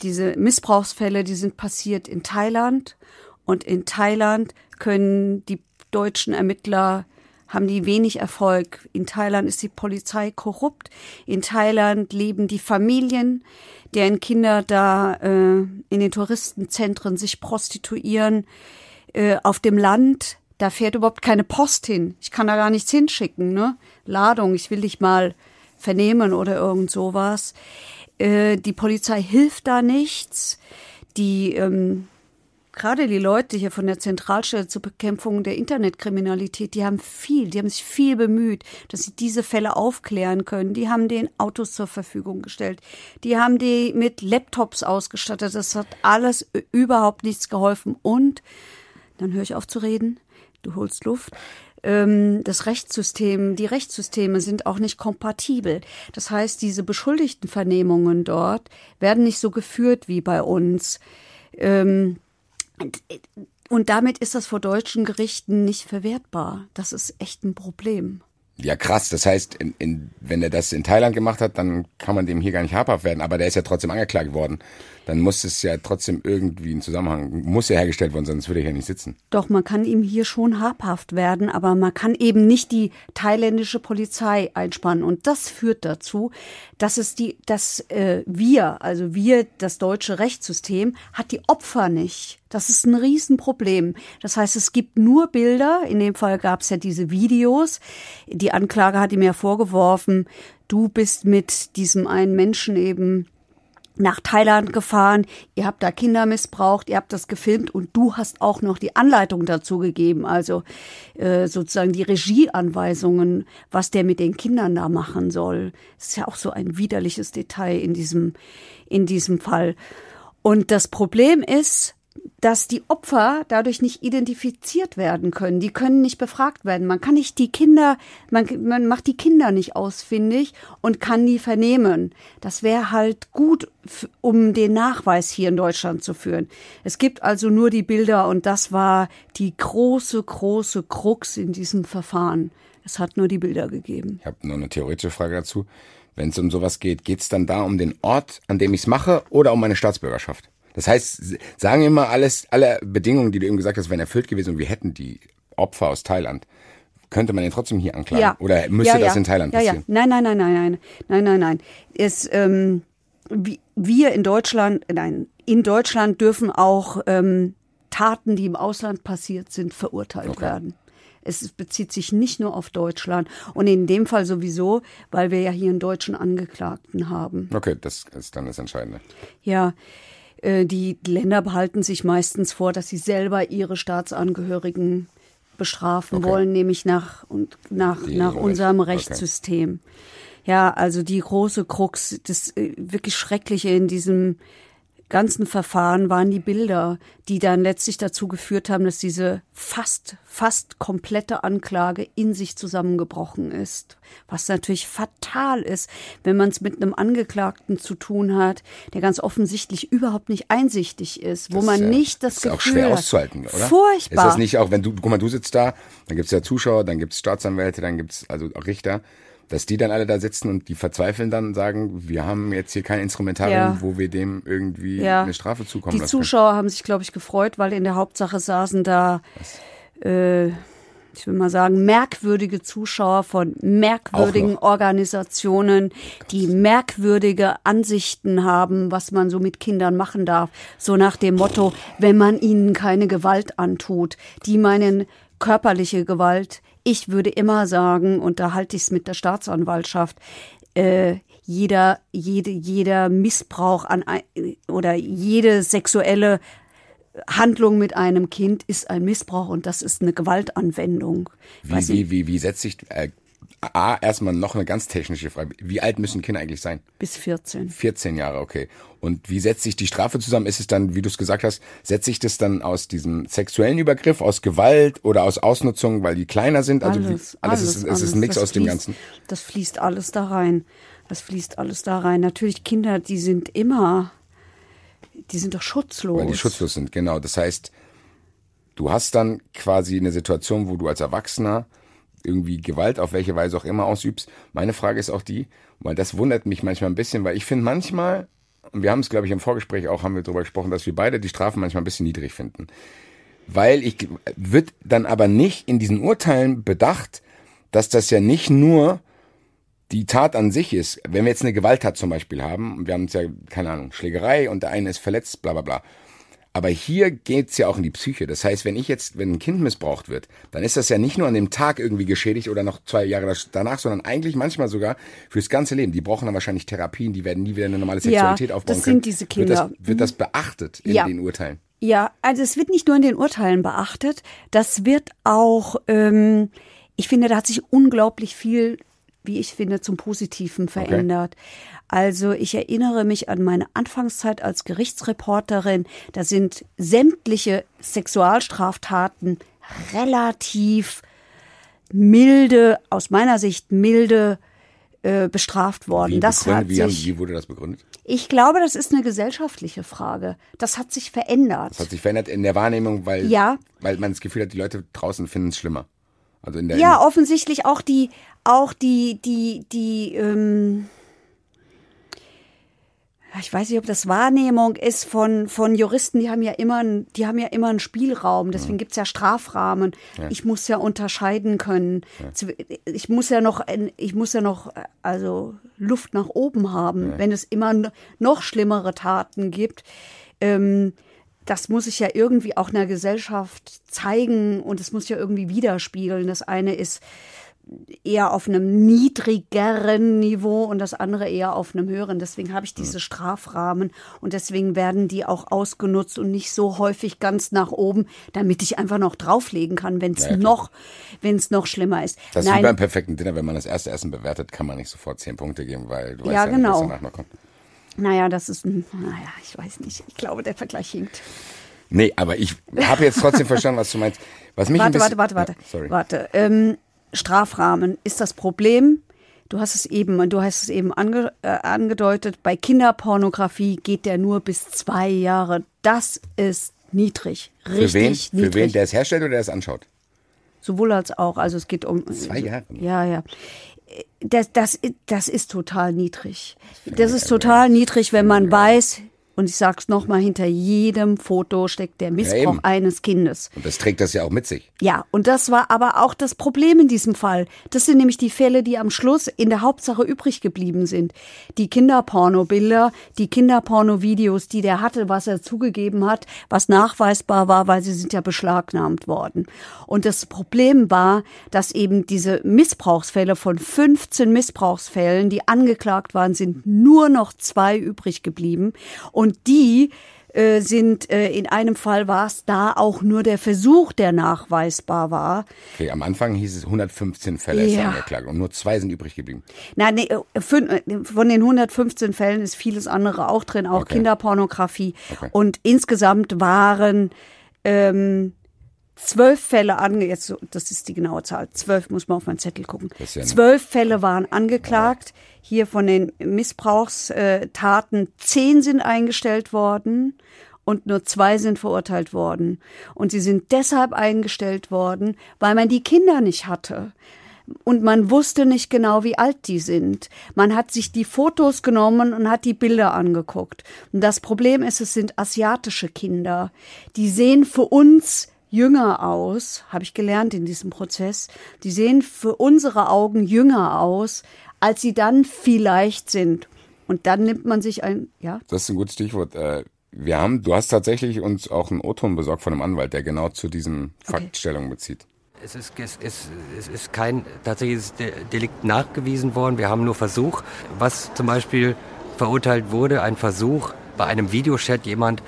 diese Missbrauchsfälle, die sind passiert in Thailand. Und in Thailand können die deutschen Ermittler haben die wenig Erfolg. In Thailand ist die Polizei korrupt. In Thailand leben die Familien, deren Kinder da äh, in den Touristenzentren sich prostituieren. Äh, auf dem Land, da fährt überhaupt keine Post hin. Ich kann da gar nichts hinschicken, ne? Ladung, ich will dich mal vernehmen oder irgend sowas. Äh, die Polizei hilft da nichts. Die ähm, gerade die Leute hier von der Zentralstelle zur Bekämpfung der Internetkriminalität, die haben viel, die haben sich viel bemüht, dass sie diese Fälle aufklären können. Die haben den Autos zur Verfügung gestellt. Die haben die mit Laptops ausgestattet. Das hat alles überhaupt nichts geholfen. Und, dann höre ich auf zu reden, du holst Luft. Ähm, das Rechtssystem, die Rechtssysteme sind auch nicht kompatibel. Das heißt, diese Beschuldigtenvernehmungen dort werden nicht so geführt wie bei uns. Ähm, und damit ist das vor deutschen Gerichten nicht verwertbar. Das ist echt ein Problem. Ja, krass. Das heißt, in, in, wenn er das in Thailand gemacht hat, dann kann man dem hier gar nicht habhaft werden. Aber der ist ja trotzdem angeklagt worden. Dann muss es ja trotzdem irgendwie ein Zusammenhang, muss ja hergestellt worden, sonst würde er hier nicht sitzen. Doch, man kann ihm hier schon habhaft werden, aber man kann eben nicht die thailändische Polizei einspannen. Und das führt dazu, dass es die, dass äh, wir, also wir, das deutsche Rechtssystem, hat die Opfer nicht. Das ist ein Riesenproblem. Das heißt, es gibt nur Bilder. In dem Fall gab es ja diese Videos. Die Anklage hat ihm ja vorgeworfen, du bist mit diesem einen Menschen eben nach Thailand gefahren, ihr habt da Kinder missbraucht, ihr habt das gefilmt und du hast auch noch die Anleitung dazu gegeben, also äh, sozusagen die Regieanweisungen, was der mit den Kindern da machen soll. Das ist ja auch so ein widerliches Detail in diesem, in diesem Fall. Und das Problem ist, dass die Opfer dadurch nicht identifiziert werden können. Die können nicht befragt werden. Man kann nicht die Kinder, man, man macht die Kinder nicht ausfindig und kann die vernehmen. Das wäre halt gut, um den Nachweis hier in Deutschland zu führen. Es gibt also nur die Bilder und das war die große, große Krux in diesem Verfahren. Es hat nur die Bilder gegeben. Ich habe nur eine theoretische Frage dazu. Wenn es um sowas geht, geht es dann da um den Ort, an dem ich es mache oder um meine Staatsbürgerschaft? Das heißt, sagen wir mal alles, alle Bedingungen, die du eben gesagt hast, wären erfüllt gewesen und wir hätten die Opfer aus Thailand. Könnte man den trotzdem hier anklagen? Ja. Oder müsste ja, das ja. in Thailand ja, passieren? Ja. Nein, nein, nein, nein, nein, nein, nein, nein. Es, ähm, wir in Deutschland, nein, in Deutschland dürfen auch ähm, Taten, die im Ausland passiert sind, verurteilt Okay. werden. Es bezieht sich nicht nur auf Deutschland und in dem Fall sowieso, weil wir ja hier einen deutschen Angeklagten haben. Okay, das ist dann das Entscheidende. Ja, die Länder behalten sich meistens vor, dass sie selber ihre Staatsangehörigen bestrafen Okay. wollen, nämlich nach und nach Die nach Recht- unserem okay. Rechtssystem. Ja, also die große Krux, das äh, wirklich Schreckliche in diesem ganzen Verfahren waren die Bilder, die dann letztlich dazu geführt haben, dass diese fast, fast komplette Anklage in sich zusammengebrochen ist. Was natürlich fatal ist, wenn man es mit einem Angeklagten zu tun hat, der ganz offensichtlich überhaupt nicht einsichtig ist, wo Das man ist nicht das, ist auch Gefühl schwer hat. auszuhalten, oder? Furchtbar. Ist das nicht auch, wenn du, guck mal, du sitzt da, dann gibt's ja Zuschauer, dann gibt's Staatsanwälte, dann gibt's also auch Richter, dass die dann alle da sitzen und die verzweifeln dann und sagen, wir haben jetzt hier kein Instrumentarium, Ja. wo wir dem irgendwie Ja. eine Strafe zukommen Die lassen. können. Zuschauer haben sich, glaube ich, gefreut, weil in der Hauptsache saßen da, äh, ich will mal sagen, merkwürdige Zuschauer von merkwürdigen Organisationen, die merkwürdige Ansichten haben, was man so mit Kindern machen darf. So nach dem Motto, wenn man ihnen keine Gewalt antut, die meinen körperliche Gewalt. Ich würde immer sagen, und da halte ich es mit der Staatsanwaltschaft, äh, jeder, jede, jeder Missbrauch an oder jede sexuelle Handlung mit einem Kind ist ein Missbrauch und das ist eine Gewaltanwendung. Wie, wie, wie, wie setzt sich, äh, A, erstmal noch eine ganz technische Frage. Wie alt müssen Kinder eigentlich sein? bis 14. 14 Jahre, okay. Und wie setzt sich die Strafe zusammen? Ist es dann, wie du es gesagt hast, setzt sich das dann aus diesem sexuellen Übergriff, aus Gewalt oder aus Ausnutzung, weil die kleiner sind? Also Alles, wie, alles, ist, es ist ein Mix Das aus dem fließt- Ganzen. Das fließt alles da rein. Das fließt alles da rein. Natürlich Kinder, die sind immer, die sind doch schutzlos. Weil die schutzlos sind, genau. Das heißt, du hast dann quasi eine Situation, wo du als Erwachsener irgendwie Gewalt auf welche Weise auch immer ausübst. Meine Frage ist auch die, weil das wundert mich manchmal ein bisschen, weil ich finde manchmal, und wir haben es, glaube ich, im Vorgespräch auch, haben wir darüber gesprochen, dass wir beide die Strafen manchmal ein bisschen niedrig finden. Weil ich, wird dann aber nicht in diesen Urteilen bedacht, dass das ja nicht nur die Tat an sich ist. Wenn wir jetzt eine Gewalttat zum Beispiel haben, wir haben jetzt ja, keine Ahnung, Schlägerei und der eine ist verletzt, bla bla bla. Aber hier geht's ja auch in die Psyche. Das heißt, wenn ich jetzt, wenn ein Kind missbraucht wird, dann ist das ja nicht nur an dem Tag irgendwie geschädigt oder noch zwei Jahre danach, sondern eigentlich manchmal sogar fürs ganze Leben. Die brauchen dann wahrscheinlich Therapien, die werden nie wieder eine normale Sexualität Ja, aufbauen das können. sind diese Wird Kinder. das, wird das beachtet in Ja. den Urteilen? Ja, also es wird nicht nur in den Urteilen beachtet, das wird auch, ähm, ich finde, da hat sich unglaublich viel, wie ich finde, zum Positiven verändert. Also ich erinnere mich an meine Anfangszeit als Gerichtsreporterin. Da sind sämtliche Sexualstraftaten relativ milde, aus meiner Sicht milde, äh, bestraft worden. Wie, das hat wie, sich, wie wurde das begründet? ich glaube, das ist eine gesellschaftliche Frage. Das hat sich verändert. Das hat sich verändert in der Wahrnehmung, weil, Ja. weil man das Gefühl hat, die Leute draußen finden es schlimmer. Also in der Ja, offensichtlich auch die, auch die, die, die, ähm, ich weiß nicht, ob das Wahrnehmung ist von, von Juristen, die haben ja immer, einen- die haben ja immer einen Spielraum, deswegen gibt's ja Strafrahmen. Ich muss ja unterscheiden können. Zw- Ich muss ja noch, ich muss ja noch, also Luft nach oben haben, wenn es immer noch schlimmere Taten gibt. Ähm, das muss ich ja irgendwie auch einer Gesellschaft zeigen und es muss ja irgendwie widerspiegeln. Das eine ist eher auf einem niedrigeren Niveau und das andere eher auf einem höheren. Deswegen habe ich diese Strafrahmen und deswegen werden die auch ausgenutzt und nicht so häufig ganz nach oben, damit ich einfach noch drauflegen kann, wenn es Ja, noch, wenn es noch schlimmer ist. Das ist wie beim perfekten Dinner, wenn man das erste Essen bewertet, kann man nicht sofort zehn Punkte geben, weil du weißt Ja, ja, nicht, genau. was danach noch kommt. Naja, das ist, ein- naja, ich weiß nicht. Ich glaube, der Vergleich hinkt. Nee, aber ich habe jetzt trotzdem verstanden, was du meinst. Was mich Warte, warte, warte, warte. Ja, sorry. Warte. Ähm, Strafrahmen ist das Problem. Du hast es eben, du hast es eben ange, äh, angedeutet. Bei Kinderpornografie geht der nur bis zwei Jahre. Das ist niedrig, richtig Für wen? niedrig. Für wen? Der es herstellt oder der es anschaut? Sowohl als auch. Also es geht um Zwei Jahre? Ja, ja. Das, das, das ist total niedrig. Das ist total niedrig, wenn man weiß, und ich sag's nochmal, hinter jedem Foto steckt der Missbrauch eben. eines Kindes. Und das trägt das ja auch mit sich. Ja, und das war aber auch das Problem in diesem Fall. Das sind nämlich die Fälle, die am Schluss in der Hauptsache übrig geblieben sind. Die Kinderpornobilder, die Kinderpornovideos, die der hatte, was er zugegeben hat, was nachweisbar war, weil sie sind ja beschlagnahmt worden. Und das Problem war, dass eben diese Missbrauchsfälle von 15 Missbrauchsfällen, die angeklagt waren, sind nur noch zwei übrig geblieben. Und die äh, sind äh, in einem Fall war es da auch nur der Versuch, der nachweisbar war. Okay, am Anfang hieß es 115 Fälle ist Ja. angeklagt und nur zwei sind übrig geblieben. Nein, nee, äh, äh, von den 115 Fällen ist vieles andere auch drin, auch Okay. Kinderpornografie. Okay. Und insgesamt waren ähm, zwölf Fälle ange, jetzt so, das ist die genaue Zahl, zwölf muss man auf meinen Zettel gucken. Ja zwölf Fälle waren angeklagt. Hier von den Missbrauchstaten zehn sind eingestellt worden und nur zwei sind verurteilt worden. Und sie sind deshalb eingestellt worden, weil man die Kinder nicht hatte. Und man wusste nicht genau, wie alt die sind. Man hat sich die Fotos genommen und hat die Bilder angeguckt. Und das Problem ist, es sind asiatische Kinder. Die sehen für uns jünger aus, habe ich gelernt in diesem Prozess. Die sehen für unsere Augen jünger aus, als sie dann vielleicht sind. Und dann nimmt man sich ein, ja, Das ist ein gutes Stichwort. Äh, Wir haben, du hast tatsächlich uns auch einen O-Ton besorgt von einem Anwalt, der genau zu diesen Faktstellungen bezieht. Es ist, es, ist, es ist kein tatsächliches De- Delikt nachgewiesen worden. Wir haben nur Versuch, was zum Beispiel verurteilt wurde, ein Versuch, bei einem Videochat jemand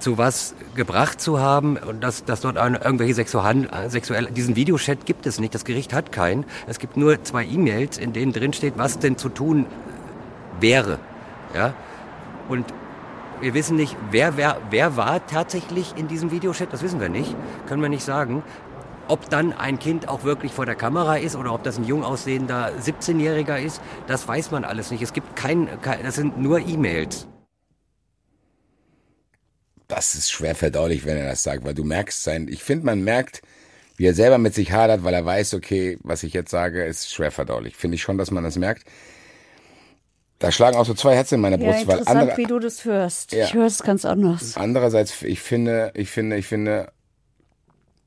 zu was gebracht zu haben und dass, dass dort eine, irgendwelche sexual, sexuell, diesen Videochat gibt es nicht, das Gericht hat keinen. Es gibt nur zwei E-Mails, in denen drin steht, was denn zu tun wäre. Ja? Und wir wissen nicht, wer, wer, wer war tatsächlich in diesem Videochat, das wissen wir nicht, können wir nicht sagen. Ob dann ein Kind auch wirklich vor der Kamera ist oder ob das ein jung aussehender 17-Jähriger ist, das weiß man alles nicht. Es gibt kein, kein das sind nur E-Mails. Das ist schwer verdaulich, wenn er das sagt, weil du merkst sein, ich finde, man merkt, wie er selber mit sich hadert, weil er weiß, okay, was ich jetzt sage, ist schwer verdaulich. Finde ich schon, dass man das merkt. Da schlagen auch so zwei Herzen in meiner ja Brust, weil interessant, andere, wie du das hörst. Ja. Ich höre es ganz anders. Andererseits, ich finde, ich finde, ich finde,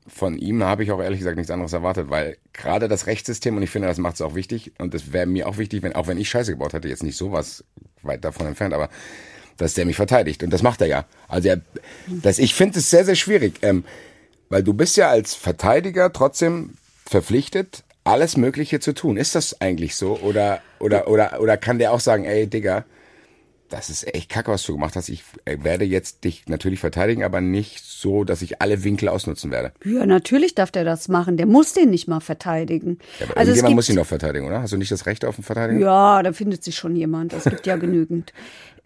von ihm habe ich auch ehrlich gesagt nichts anderes erwartet, weil gerade das Rechtssystem, und ich finde, das macht es auch wichtig, und das wäre mir auch wichtig, wenn, auch wenn ich Scheiße gebaut hätte, jetzt nicht sowas weit davon entfernt, aber dass der mich verteidigt. Und das macht er ja. Also er, das, ich finde es sehr, sehr schwierig, ähm, weil du bist ja als Verteidiger trotzdem verpflichtet, alles Mögliche zu tun. Ist das eigentlich so? Oder, oder, oder, oder kann der auch sagen, ey, Digga, das ist echt kacke, was du gemacht hast. Ich äh, werde jetzt dich natürlich verteidigen, aber nicht so, dass ich alle Winkel ausnutzen werde. Ja, natürlich darf der das machen. Der muss den nicht mal verteidigen. Ja, aber also gibt, muss ihn doch verteidigen, oder? Hast du nicht das Recht auf einen Verteidiger? Ja, da findet sich schon jemand. Es gibt ja genügend.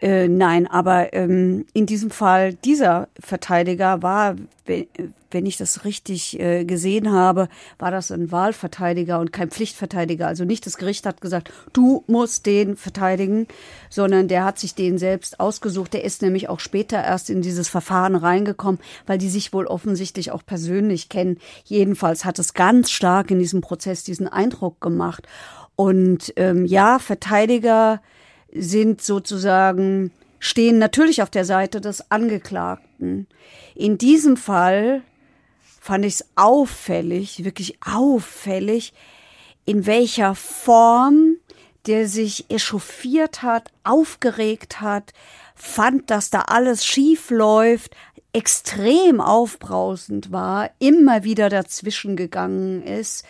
Äh, nein, aber ähm, in diesem Fall, dieser Verteidiger war, wenn, ich das richtig äh, gesehen habe, war das ein Wahlverteidiger und kein Pflichtverteidiger. Also nicht das Gericht hat gesagt, du musst den verteidigen, sondern der hat sich den selbst ausgesucht. Der ist nämlich auch später erst in dieses Verfahren reingekommen, weil die sich wohl offensichtlich auch persönlich kennen. Jedenfalls hat es ganz stark in diesem Prozess diesen Eindruck gemacht. Und ähm, ja, Verteidiger sind sozusagen, stehen natürlich auf der Seite des Angeklagten. In diesem Fall fand ich es auffällig, wirklich auffällig, in welcher Form der sich echauffiert hat, aufgeregt hat, fand, dass da alles schief läuft, extrem aufbrausend war, immer wieder dazwischen gegangen ist.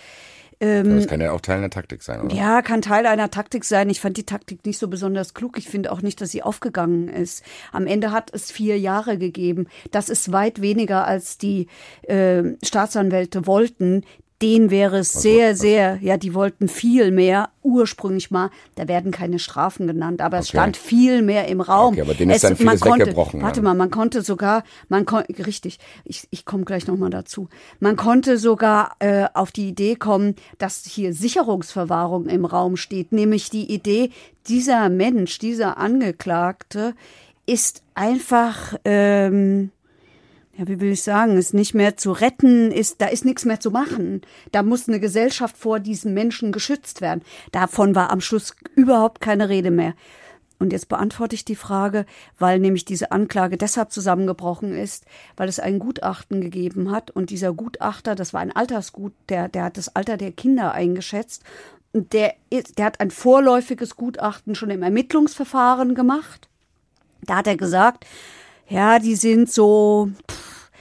Das kann ja auch Teil einer Taktik sein, oder? Ja, kann Teil einer Taktik sein. Ich fand die Taktik nicht so besonders klug. Ich finde auch nicht, dass sie aufgegangen ist. Am Ende hat es vier Jahre gegeben. Das ist weit weniger, als die äh, Staatsanwälte wollten. Denen wäre es sehr, sehr, ja, die wollten viel mehr, ursprünglich mal, da werden keine Strafen genannt, aber es Okay. stand viel mehr im Raum. Okay, aber denen ist es, dann vieles konnte, weggebrochen, Warte mal, man konnte sogar, man konnte, richtig, ich, ich komme gleich nochmal dazu, man konnte sogar äh, auf die Idee kommen, dass hier Sicherungsverwahrung im Raum steht, nämlich die Idee, dieser Mensch, dieser Angeklagte ist einfach, ähm, ja, wie will ich sagen, ist nicht mehr zu retten, ist, da ist nichts mehr zu machen. Da muss eine Gesellschaft vor diesen Menschen geschützt werden. Davon war am Schluss überhaupt keine Rede mehr. Und jetzt beantworte ich die Frage, weil nämlich diese Anklage deshalb zusammengebrochen ist, weil es ein Gutachten gegeben hat und dieser Gutachter, das war ein Altersgut, der, der hat das Alter der Kinder eingeschätzt und der, der hat ein vorläufiges Gutachten schon im Ermittlungsverfahren gemacht. Da hat er gesagt, ja, die sind so, pff,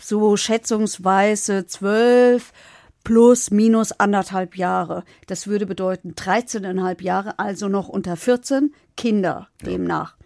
so schätzungsweise zwölf plus minus anderthalb Jahre. Das würde bedeuten 13,5 Jahre, also noch unter 14 Kinder demnach.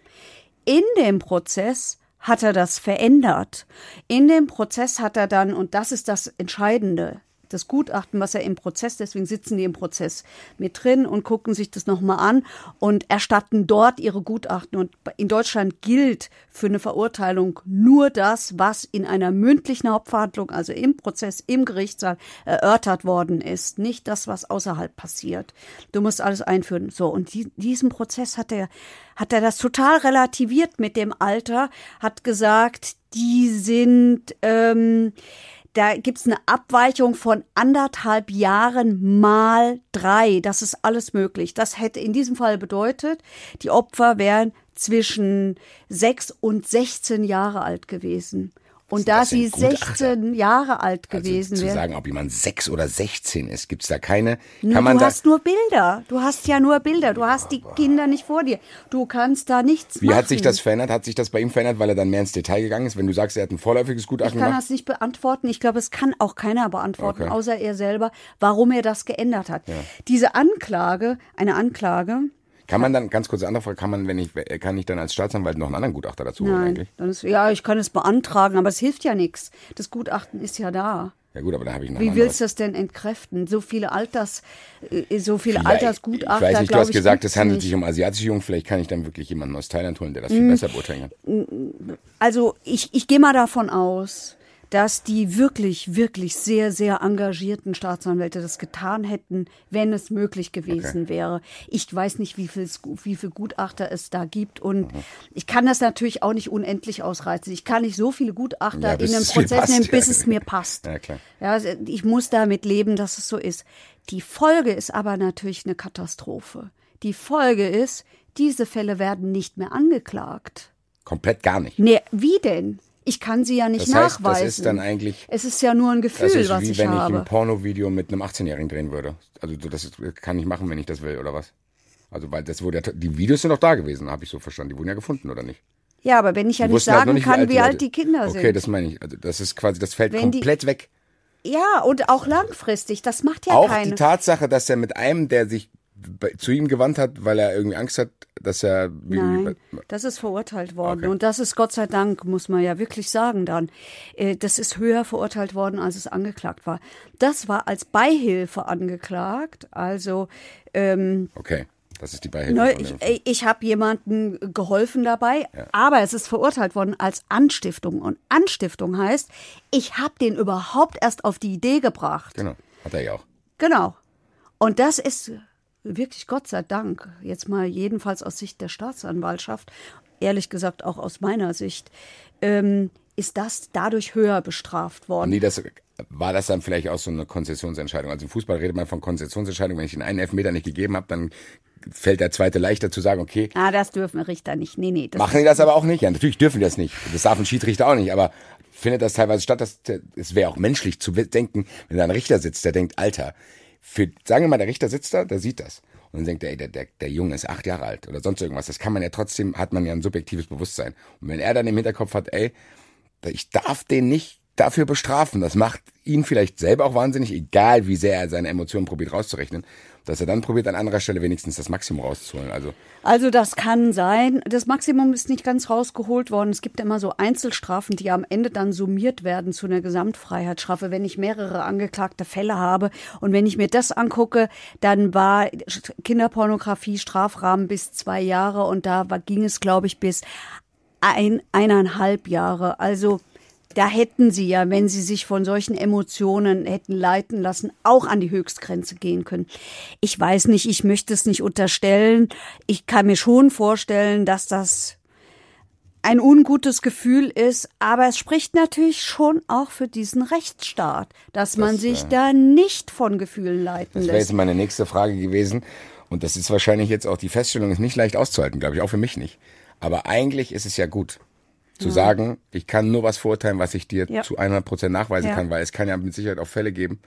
In dem Prozess hat er das verändert. In dem Prozess hat er dann, und das ist das Entscheidende, das Gutachten, was er im Prozess, deswegen sitzen die im Prozess mit drin und gucken sich das nochmal an und erstatten dort ihre Gutachten. Und in Deutschland gilt für eine Verurteilung nur das, was in einer mündlichen Hauptverhandlung, also im Prozess, im Gerichtssaal erörtert worden ist, nicht das, was außerhalb passiert. Du musst alles einführen. So, und die, diesen Prozess hat er, hat er das total relativiert mit dem Alter, hat gesagt, die sind, ähm, da gibt's eine Abweichung von anderthalb Jahren mal drei. Das ist alles möglich. Das hätte in diesem Fall bedeutet, die Opfer wären zwischen sechs und 16 Jahre alt gewesen. Und da sie Gutachter? 16 Jahre alt gewesen also zu wären. sagen, ob jemand sechs oder 16 ist, gibt's da keine. Nee, Kann man du hast nur Bilder. Du hast ja nur Bilder. Du hast die Kinder nicht vor dir. Du kannst da nichts wie machen. hat sich das verändert? Hat sich das bei ihm verändert, weil er dann mehr ins Detail gegangen ist? Wenn du sagst, er hat ein vorläufiges Ich Gutachten kann gemacht? das nicht beantworten. Ich glaube, es kann auch keiner beantworten, Okay. außer er selber, warum er das geändert hat. Diese Anklage, eine Anklage, Kann man dann, ganz kurze andere Frage, kann man, wenn ich, kann ich dann als Staatsanwalt noch einen anderen Gutachter dazu holen nein, eigentlich? dann ist, ja, ich kann es beantragen, aber es hilft ja nichts. Das Gutachten ist ja da. Ja gut, aber dann habe ich noch Wie willst du das denn entkräften? So viele Alters, äh, so viele Vielleicht- Altersgutachter, Ich weiß nicht, du hast ich, gesagt, es handelt nicht. sich um asiatische Jungen. Vielleicht kann ich dann wirklich jemanden aus Thailand holen, der das Mm. viel besser beurteilen kann. Also ich, ich gehe mal davon aus, dass die wirklich, wirklich sehr, sehr engagierten Staatsanwälte das getan hätten, wenn es möglich gewesen wäre. Ich weiß nicht, wie viel, wie viel Gutachter es da gibt und Mhm. ich kann das natürlich auch nicht unendlich ausreizen. Ich kann nicht so viele Gutachter Ja, in einem Prozess passt, nehmen, ja. bis es mir passt. Ja, klar. Ja, also ich muss damit leben, dass es so ist. Die Folge ist aber natürlich eine Katastrophe. Die Folge ist, diese Fälle werden nicht mehr angeklagt. Komplett gar nicht. Nee, wie denn? Ich kann sie ja nicht Das heißt, nachweisen. das ist dann eigentlich, es ist ja nur ein Gefühl, das ist was wie ich wenn ich habe. ein Pornovideo mit einem 18-Jährigen drehen würde. Also so, das kann ich machen, wenn ich das will, oder was? Also weil das wurde ja, die Videos sind doch da gewesen, habe ich so verstanden. Die wurden ja gefunden, oder nicht? ja, aber wenn ich ja Die nicht halt sagen noch nicht, kann, wie alt, die Kinder Okay, sind. das meine ich. Also das ist quasi, das fällt Wenn die- komplett weg. ja, und auch langfristig, das macht ja Auch keine. die Tatsache, dass er mit einem, der sich zu ihm gewandt hat, weil er irgendwie Angst hat, dass er Nein, das ist verurteilt worden. Okay. Und das ist Gott sei Dank, muss man ja wirklich sagen dann. Äh, Das ist höher verurteilt worden, als es angeklagt war. Das war als Beihilfe angeklagt. Also ähm, Okay, das ist die Beihilfe. Ich dem- ich habe jemandem geholfen dabei, aber es ist verurteilt worden als Anstiftung. Und Anstiftung heißt, ich habe den überhaupt erst auf die Idee gebracht. Genau, hat er ja auch. Genau. Und das ist wirklich Gott sei Dank, jetzt mal jedenfalls aus Sicht der Staatsanwaltschaft, ehrlich gesagt auch aus meiner Sicht, ähm, ist das dadurch höher bestraft worden. Nee, das, war das dann vielleicht auch so eine Konzessionsentscheidung? Also im Fußball redet man von Konzessionsentscheidung. Wenn ich den einen Elfmeter nicht gegeben habe, dann fällt der zweite leichter zu sagen, okay, Ah, das dürfen Richter nicht. Nee, nee. Das machen die das aber auch nicht? Ja, natürlich dürfen die das nicht. Das darf ein Schiedsrichter auch nicht, aber findet das teilweise statt, dass es wäre auch menschlich zu denken, wenn da ein Richter sitzt, der denkt, Alter, für, sagen wir mal, der Richter sitzt da, der sieht das. Und dann denkt er, ey, der, der, der Junge ist acht Jahre alt oder sonst irgendwas. Das kann man ja trotzdem, hat man ja ein subjektives Bewusstsein. Und wenn er dann im Hinterkopf hat, ey, ich darf den nicht dafür bestrafen. Das macht ihn vielleicht selber auch wahnsinnig, egal wie sehr er seine Emotionen probiert rauszurechnen, dass er dann probiert, an anderer Stelle wenigstens das Maximum rauszuholen. Also Also das kann sein. Das Maximum ist nicht ganz rausgeholt worden. Es gibt immer so Einzelstrafen, die am Ende dann summiert werden zu einer Gesamtfreiheitsstrafe. Wenn ich mehrere angeklagte Fälle habe und wenn ich mir das angucke, dann war Kinderpornografie Strafrahmen bis zwei Jahre und da ging es, glaube ich, bis ein, eineinhalb Jahre. Also da hätten sie ja, wenn sie sich von solchen Emotionen hätten leiten lassen, auch an die Höchstgrenze gehen können. Ich weiß nicht, ich möchte es nicht unterstellen. Ich kann mir schon vorstellen, dass das ein ungutes Gefühl ist, aber es spricht natürlich schon auch für diesen Rechtsstaat, dass man sich da nicht von Gefühlen leiten das wäre lässt. jetzt meine nächste Frage gewesen. Und das ist wahrscheinlich jetzt auch, die Feststellung ist nicht leicht auszuhalten, glaube ich, auch für mich nicht. Aber eigentlich ist es ja gut, zu sagen, ich kann nur was verurteilen, was ich dir Ja. zu 100 Prozent nachweisen Ja. kann, weil es kann ja mit Sicherheit auch Fälle geben,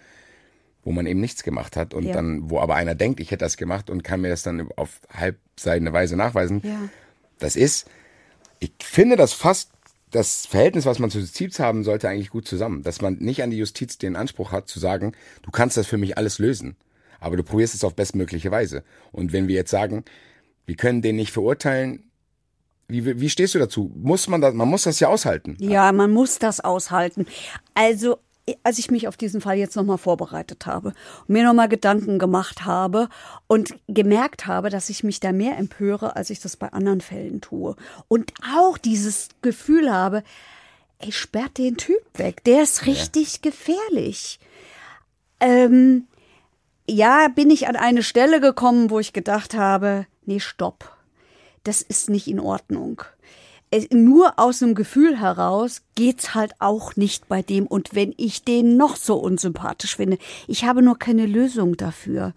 wo man eben nichts gemacht hat und Ja. dann, wo aber einer denkt, ich hätte das gemacht und kann mir das dann auf halbseidene Weise nachweisen. Ja. Das ist, ich finde das fast das Verhältnis, was man zur Justiz haben sollte, eigentlich gut zusammen. Dass man nicht an die Justiz den Anspruch hat, zu sagen, du kannst das für mich alles lösen. Aber du probierst es auf bestmögliche Weise. Und wenn wir jetzt sagen, wir können den nicht verurteilen, wie, wie stehst du dazu? Muss man das, man muss das ja aushalten. Ja, man muss das aushalten. Also, als ich mich auf diesen Fall jetzt nochmal vorbereitet habe mir nochmal Gedanken gemacht habe und gemerkt habe, dass ich mich da mehr empöre, als ich das bei anderen Fällen tue. Und auch dieses Gefühl habe, ey, sperrt den Typ weg, der ist richtig gefährlich. Ähm, ja, bin ich an eine Stelle gekommen, wo ich gedacht habe, nee, stopp. Das ist nicht in Ordnung. Es, nur aus dem Gefühl heraus geht's halt auch nicht bei dem. Und wenn ich den noch so unsympathisch finde, ich habe nur keine Lösung dafür.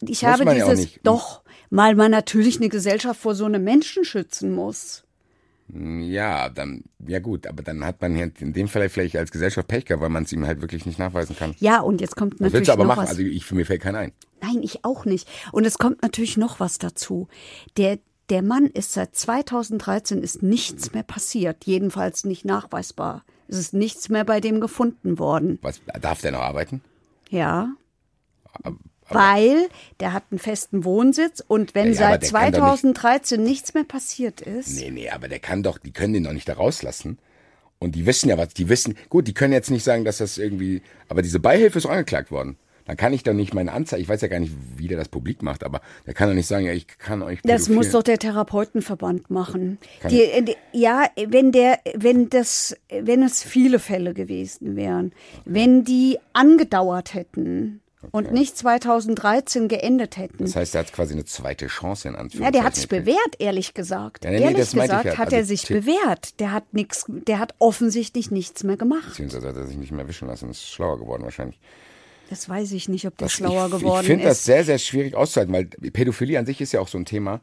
Ich Muss habe ja dieses, nicht. doch, weil man natürlich eine Gesellschaft vor so einem Menschen schützen muss. Ja, dann, ja gut, aber dann hat man hier in dem Fall vielleicht als Gesellschaft Pech gehabt, weil man es ihm halt wirklich nicht nachweisen kann. Ja, und jetzt kommt natürlich willst du aber noch machen? was. Also ich, für mir fällt keiner ein. Nein, ich auch nicht. Und es kommt natürlich noch was dazu. Der, der Mann ist seit 2013 ist nichts mehr passiert, jedenfalls nicht nachweisbar. Es ist nichts mehr bei dem gefunden worden. Was, darf der noch arbeiten? Ja. Weil der hat einen festen Wohnsitz und wenn Ja, aber seit der kann doch nicht- 2013 nichts mehr passiert ist. Nee, nee, aber der kann doch, die können den doch nicht da rauslassen. Und die wissen ja was, die wissen, gut, die können jetzt nicht sagen, dass das irgendwie, aber diese Beihilfe ist auch angeklagt worden. Dann kann ich doch nicht meine Anzeige, ich weiß ja gar nicht, wie der das publik macht, aber der kann doch nicht sagen, ja, ich kann euch Das Pädophil- muss doch der Therapeutenverband machen. Die, äh, die, ja, wenn der, wenn das, wenn es viele Fälle gewesen wären, wenn die angedauert hätten und nicht 2013 geendet hätten. Das heißt, er hat quasi eine zweite Chance in Ja, Anführungszeichen. der hat sich bewährt, ehrlich gesagt. Ja, nee, nee, ehrlich das ich gesagt ja. hat er Also sich The- bewährt. Der hat nichts, der hat offensichtlich nichts mehr gemacht. Beziehungsweise hat er sich nicht mehr wischen lassen, ist schlauer geworden wahrscheinlich. Das weiß ich nicht, ob der Das- schlauer ich, geworden Ich finde das ist. sehr, sehr schwierig auszuhalten, weil Pädophilie an sich ist ja auch so ein Thema.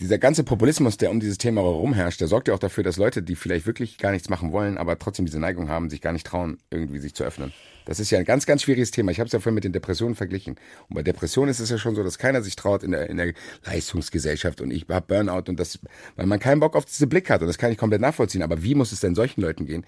Dieser ganze Populismus, der um dieses Thema herum herrscht, der sorgt ja auch dafür, dass Leute, die vielleicht wirklich gar nichts machen wollen, aber trotzdem diese Neigung haben, sich gar nicht trauen, irgendwie sich zu öffnen. Das ist ja ein ganz, ganz schwieriges Thema. Ich habe es ja vorhin mit den Depressionen verglichen. Und bei Depressionen ist es ja schon so, dass keiner sich traut in der, in der Leistungsgesellschaft und ich habe Burnout und das, weil man keinen Bock auf diese Blick hat. Und das kann ich komplett nachvollziehen. Aber wie muss es denn solchen Leuten gehen?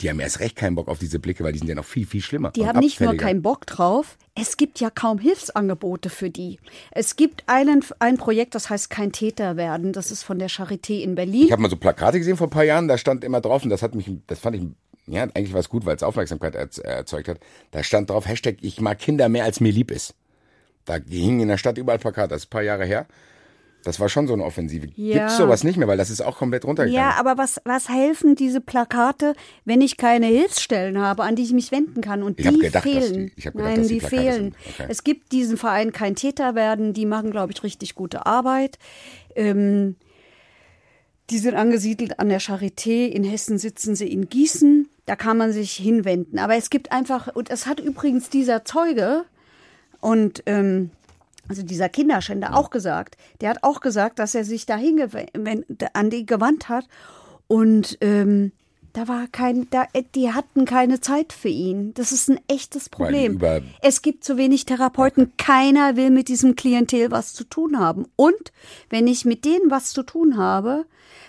Die haben erst recht keinen Bock auf diese Blicke, weil die sind ja noch viel, viel schlimmer. Die haben nicht nur keinen Bock drauf, es gibt ja kaum Hilfsangebote für die. Es gibt einen, ein Projekt, das heißt Kein Täter werden. Das ist von der Charité in Berlin. Ich habe mal so Plakate gesehen vor ein paar Jahren, da stand immer drauf, und das hat mich, das fand ich, ja, eigentlich war es gut, weil es Aufmerksamkeit erz- erzeugt hat. Da stand drauf, Hashtag, ich mag Kinder mehr als mir lieb ist. Da hingen in der Stadt überall Plakate, das ist ein paar Jahre her. Das war schon so eine Offensive. Ja. Gibt's sowas nicht mehr, weil das ist auch komplett runtergegangen. Ja, aber was, was helfen diese Plakate, wenn ich keine Hilfsstellen habe, an die ich mich wenden kann? Und Ich die gedacht, fehlen. die- ich gedacht, Nein, die die fehlen. Okay. Es gibt diesen Verein Kein Täter werden, die machen, glaube ich, richtig gute Arbeit. Ähm, die sind angesiedelt an der Charité. In Hessen sitzen sie in Gießen. Da kann man sich hinwenden. Aber es gibt einfach, und es hat übrigens dieser Zeuge und ähm, also dieser Kinderschänder auch gesagt, der hat auch gesagt, dass er sich dahin an die gewandt hat. Und ähm, Da war kein, da, äh, die hatten keine Zeit für ihn. Das ist ein echtes Problem. es gibt zu wenig Therapeuten. Keiner will mit diesem Klientel was zu tun haben. Und wenn ich mit denen was zu tun habe,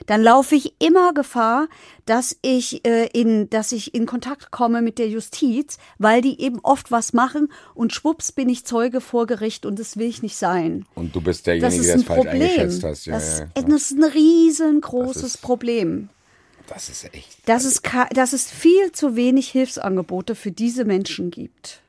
dann laufe ich immer Gefahr, dass ich äh, in, dass ich in Kontakt komme mit der Justiz, weil die eben oft was machen und schwupps bin ich Zeuge vor Gericht und das will ich nicht sein. Und du bist Das derjenige, ist der ein es falsch Problem. eingeschätzt hast. Ja, das, ja, das ja. ist ein riesengroßes Das Problem. Das ist echt. Dass es, dass es viel zu wenig Hilfsangebote für diese Menschen gibt.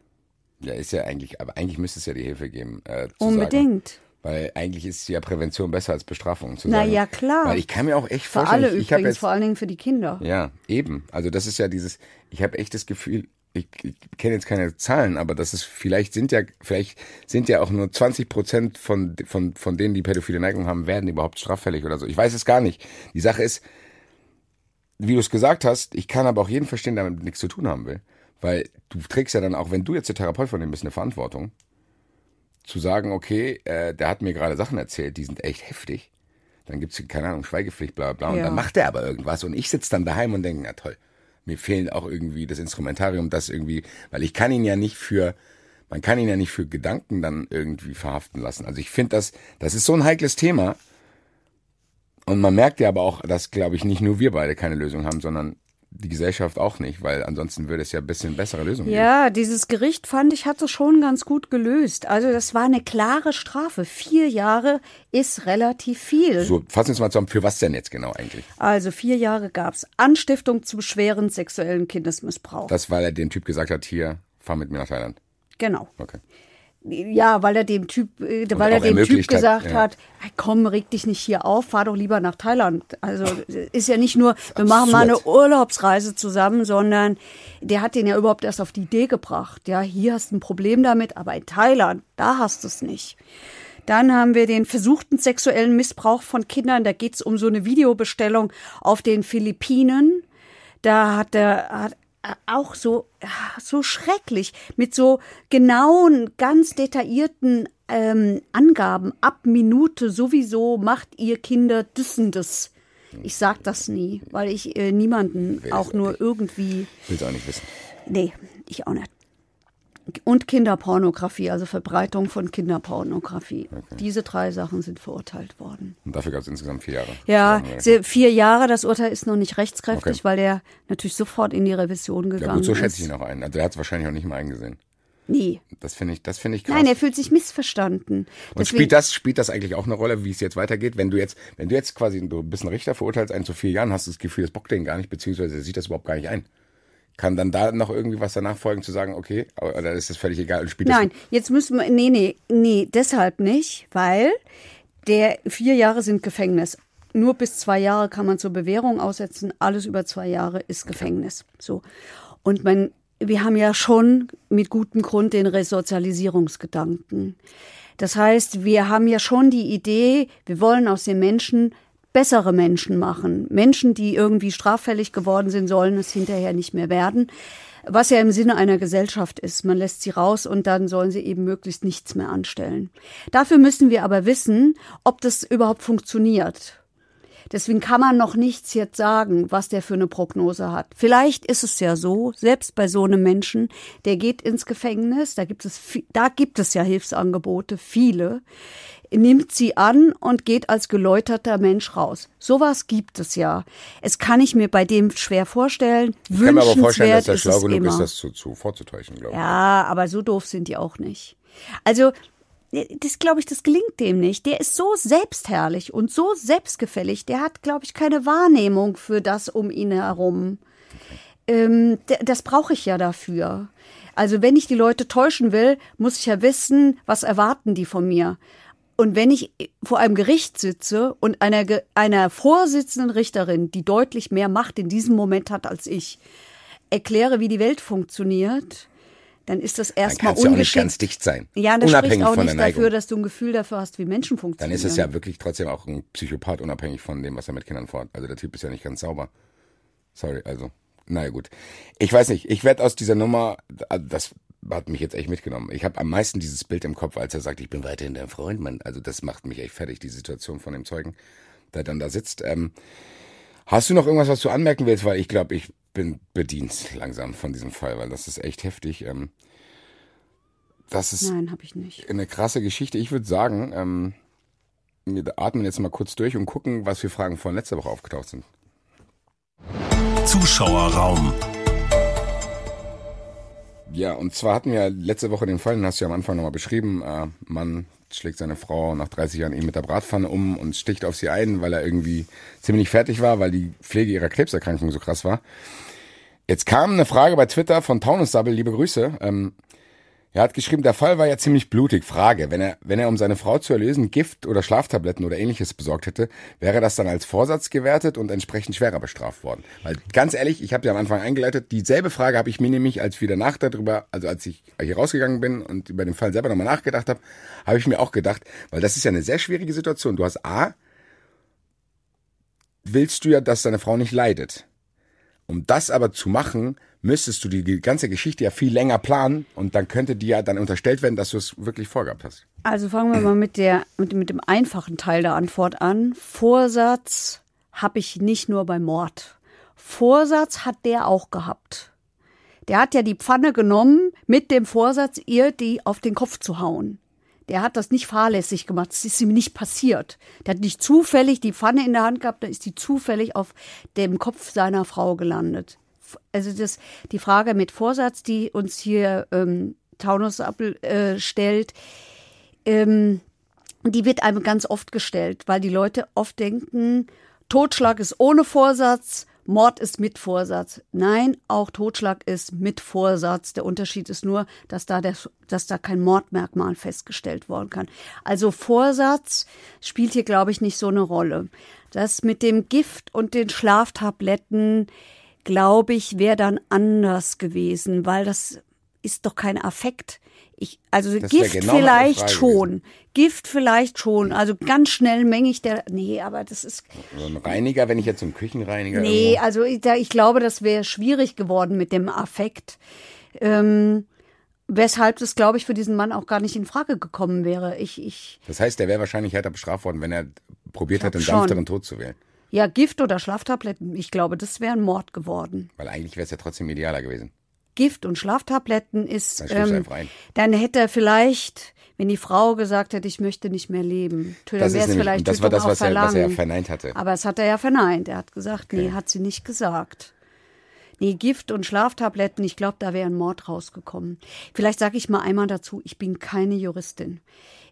Ja, ist ja eigentlich, aber eigentlich müsste es ja die Hilfe geben. Äh, Unbedingt. Sagen. Weil eigentlich ist ja Prävention besser als Bestrafung. Zu Na sagen. ja, klar. Weil ich kann mir auch echt Für vorstellen, alle ich, ich übrigens, jetzt vor allen Dingen für die Kinder. Ja, eben. Also das ist ja dieses, ich habe echt das Gefühl, ich, ich kenne jetzt keine Zahlen, aber das ist, vielleicht sind ja, vielleicht sind ja auch nur 20 Prozent von, von, von denen, die pädophile Neigung haben, werden überhaupt straffällig oder so. Ich weiß es gar nicht. Die Sache ist, wie du es gesagt hast, ich kann aber auch jeden verstehen, der damit nichts zu tun haben will. Weil du trägst ja dann auch, wenn du jetzt der Therapeut von dem bist, eine Verantwortung, zu sagen, okay, äh, der hat mir gerade Sachen erzählt, die sind echt heftig. Dann gibt's keine Ahnung, Schweigepflicht, bla bla. Und Ja. dann macht er aber irgendwas und ich sitz dann daheim und denke, na toll, mir fehlen auch irgendwie das Instrumentarium, das irgendwie, weil ich kann ihn ja nicht für, man kann ihn ja nicht für Gedanken dann irgendwie verhaften lassen. Also ich finde das, das ist so ein heikles Thema. Und man merkt ja aber auch, dass, glaube ich, nicht nur wir beide keine Lösung haben, sondern die Gesellschaft auch nicht, weil ansonsten würde es ja ein bisschen bessere Lösungen geben. Ja, dieses Gericht fand ich, hat es schon ganz gut gelöst. Also das war eine klare Strafe. Vier Jahre ist relativ viel. So, fassen wir uns mal zusammen, für was denn jetzt genau eigentlich? Also vier Jahre gab's Anstiftung zum schweren sexuellen Kindesmissbrauch. Das, weil er dem Typ gesagt hat, hier, fahr mit mir nach Thailand. genau. Okay. Ja, weil er dem Typ, äh, weil er dem Typ ermöglicht hat, gesagt ja. hat, "Hey, komm, reg dich nicht hier auf, fahr doch lieber nach Thailand. Also ist ja nicht nur, wir machen mal eine. Urlaubsreise zusammen, sondern der hat den ja überhaupt erst auf die Idee gebracht. Ja, hier hast du ein Problem damit, aber in Thailand, da hast du es nicht. Dann haben wir den versuchten sexuellen Missbrauch von Kindern. Da geht's um so eine Videobestellung auf den Philippinen. Da hat er hat auch so ja, so schrecklich mit so genauen, ganz detaillierten ähm, Angaben ab Minute sowieso macht ihr Kinder das. Ich sag das nie, weil ich äh, niemanden auch nur nicht. irgendwie Will es auch nicht wissen. Nee, ich auch nicht. Und Kinderpornografie, also Verbreitung von Kinderpornografie. Diese drei Sachen sind verurteilt worden. Und dafür gab es insgesamt vier Jahre. Ja, vier Jahre, das Urteil ist noch nicht rechtskräftig, Okay. weil der natürlich sofort in die Revision gegangen Ja gut, so ist. schätze ich ihn auch ein. Also er hat es wahrscheinlich auch nicht mal eingesehen. Nee. Das finde ich, das finde ich krass. Nein, er fühlt sich missverstanden. Und spielt das, spielt das eigentlich auch eine Rolle, wie es jetzt weitergeht? Wenn du jetzt, wenn du jetzt quasi, du bist ein Richter, verurteilst einen zu vier Jahren, hast du das Gefühl, das bockt den gar nicht, beziehungsweise er sieht das überhaupt gar nicht ein. Kann dann da noch irgendwie was danach folgen, zu sagen, okay, oder ist das völlig egal und spielt Nein, jetzt müssen wir, nee, nee, nee, deshalb nicht, weil der vier Jahre sind Gefängnis. Nur bis zwei Jahre kann man zur Bewährung aussetzen. Alles über zwei Jahre ist Gefängnis. So. Und man, wir haben ja schon mit gutem Grund den Resozialisierungsgedanken. Das heißt, wir haben ja schon die Idee, wir wollen aus den Menschen bessere Menschen machen. Menschen, die irgendwie straffällig geworden sind, sollen es hinterher nicht mehr werden. Was ja im Sinne einer Gesellschaft ist. Man lässt sie raus und dann sollen sie eben möglichst nichts mehr anstellen. Dafür müssen wir aber wissen, ob das überhaupt funktioniert. Deswegen kann man noch nichts jetzt sagen, was der für eine Prognose hat. Vielleicht ist es ja so, selbst bei so einem Menschen, der geht ins Gefängnis, da gibt es, da gibt es ja Hilfsangebote, viele, nimmt sie an und geht als geläuterter Mensch raus. Sowas gibt es ja. Es kann ich mir bei dem schwer vorstellen. Ich kann mir aber vorstellen, dass er schlau genug ist, das zu, zu vorzutäuschen, glaube ich. Ja, aber so doof sind die auch nicht. Also, das glaube ich, das gelingt dem nicht. Der ist so selbstherrlich und so selbstgefällig. Der hat, glaube ich, keine Wahrnehmung für das um ihn herum. Ähm, das brauche ich ja dafür. Also, wenn ich die Leute täuschen will, muss ich ja wissen, was erwarten die von mir. Und wenn ich vor einem Gericht sitze und einer, einer vorsitzenden Richterin, die deutlich mehr Macht in diesem Moment hat als ich, erkläre, wie die Welt funktioniert, dann ist das Dann erstmal kannst du ja auch nicht ungeschickt. ganz dicht sein. Ja, das unabhängig spricht auch von nicht der dafür, dass du ein Gefühl dafür hast, wie Menschen Dann funktionieren. ist es ja wirklich trotzdem auch ein Psychopath, unabhängig von dem, was er mit Kindern vorhat. Also der Typ ist ja nicht ganz sauber. Sorry, also. Naja, gut. Ich weiß nicht, ich werde aus dieser Nummer, also das hat mich jetzt echt mitgenommen. Ich habe am meisten dieses Bild im Kopf, als er sagt, ich bin weiterhin dein Freund. Man, also das macht mich echt fertig, die Situation von dem Zeugen, der dann da sitzt. Ähm, Hast du noch irgendwas, was du anmerken willst? Weil ich glaube, ich bin bedient langsam von diesem Fall, weil das ist echt heftig. Ähm, das ist Nein, habe ich nicht. eine krasse Geschichte. Ich würde sagen, ähm, wir atmen jetzt mal kurz durch und gucken, was für Fragen von letzter Woche aufgetaucht sind. Zuschauerraum. Ja, und zwar hatten wir letzte Woche den Fall, den hast du ja am Anfang nochmal beschrieben. Äh, Mann schlägt seine Frau nach 30 Jahren eben mit der Bratpfanne um und sticht auf sie ein, weil er irgendwie ziemlich fertig war, weil die Pflege ihrer Krebserkrankung so krass war. Jetzt kam eine Frage bei Twitter von Taunussabbel, liebe Grüße. Ähm, er hat geschrieben, der Fall war ja ziemlich blutig. Frage, wenn er, wenn er um seine Frau zu erlösen Gift oder Schlaftabletten oder ähnliches besorgt hätte, wäre das dann als Vorsatz gewertet und entsprechend schwerer bestraft worden? Weil ganz ehrlich, ich habe ja am Anfang eingeleitet, dieselbe Frage habe ich mir nämlich, als wieder nach darüber, also als ich hier rausgegangen bin und über den Fall selber nochmal nachgedacht habe, habe ich mir auch gedacht, weil das ist ja eine sehr schwierige Situation. Du hast A, willst du ja, dass deine Frau nicht leidet. Um das aber zu machen, müsstest du die ganze Geschichte ja viel länger planen und dann könnte dir ja dann unterstellt werden, dass du es wirklich vorgehabt hast. Also fangen wir mal mit, der, mit, mit dem einfachen Teil der Antwort an. Vorsatz habe ich nicht nur bei Mord. Vorsatz hat der auch gehabt. Der hat ja die Pfanne genommen mit dem Vorsatz, ihr die auf den Kopf zu hauen. Der hat das nicht fahrlässig gemacht. Das ist ihm nicht passiert. Der hat nicht zufällig die Pfanne in der Hand gehabt, da ist die zufällig auf dem Kopf seiner Frau gelandet. Also das, die Frage mit Vorsatz, die uns hier ähm, Taunus äh, stellt, ähm, die wird einem ganz oft gestellt, weil die Leute oft denken, Totschlag ist ohne Vorsatz, Mord ist mit Vorsatz. Nein, auch Totschlag ist mit Vorsatz. Der Unterschied ist nur, dass da, der, dass da kein Mordmerkmal festgestellt worden kann. Also Vorsatz spielt hier, glaube ich, nicht so eine Rolle. Das mit dem Gift und den Schlaftabletten, glaube ich, wäre dann anders gewesen, weil das ist doch kein Affekt. Ich, also Das Gift genau vielleicht schon. Gift vielleicht schon. Also ganz schnell mengig der. Nee, aber das ist. So ein Reiniger, wenn ich jetzt einen Küchenreiniger. Nee, irgendwo- also ich, da- ich glaube, das wäre schwierig geworden mit dem Affekt. Ähm, weshalb das, glaube ich, für diesen Mann auch gar nicht in Frage gekommen wäre. Ich, ich, Das heißt, der wäre wahrscheinlich härter bestraft worden, wenn er probiert hat, schon. sanfteren Tod zu wählen. Ja, Gift oder Schlaftabletten, ich glaube, das wäre ein Mord geworden. Weil eigentlich wäre es ja trotzdem idealer gewesen. Gift und Schlaftabletten ist. Dann Ähm, dann hätte er vielleicht, wenn die Frau gesagt hätte, ich möchte nicht mehr leben, dann Das, wäre ist nämlich, vielleicht das war Tötung das, was er, was er verneint hatte. Aber es hat er ja verneint. Er hat gesagt, nee, hat sie nicht gesagt. Nee, Gift und Schlaftabletten, ich glaube, da wäre ein Mord rausgekommen. Vielleicht sage ich mal einmal dazu, ich bin keine Juristin.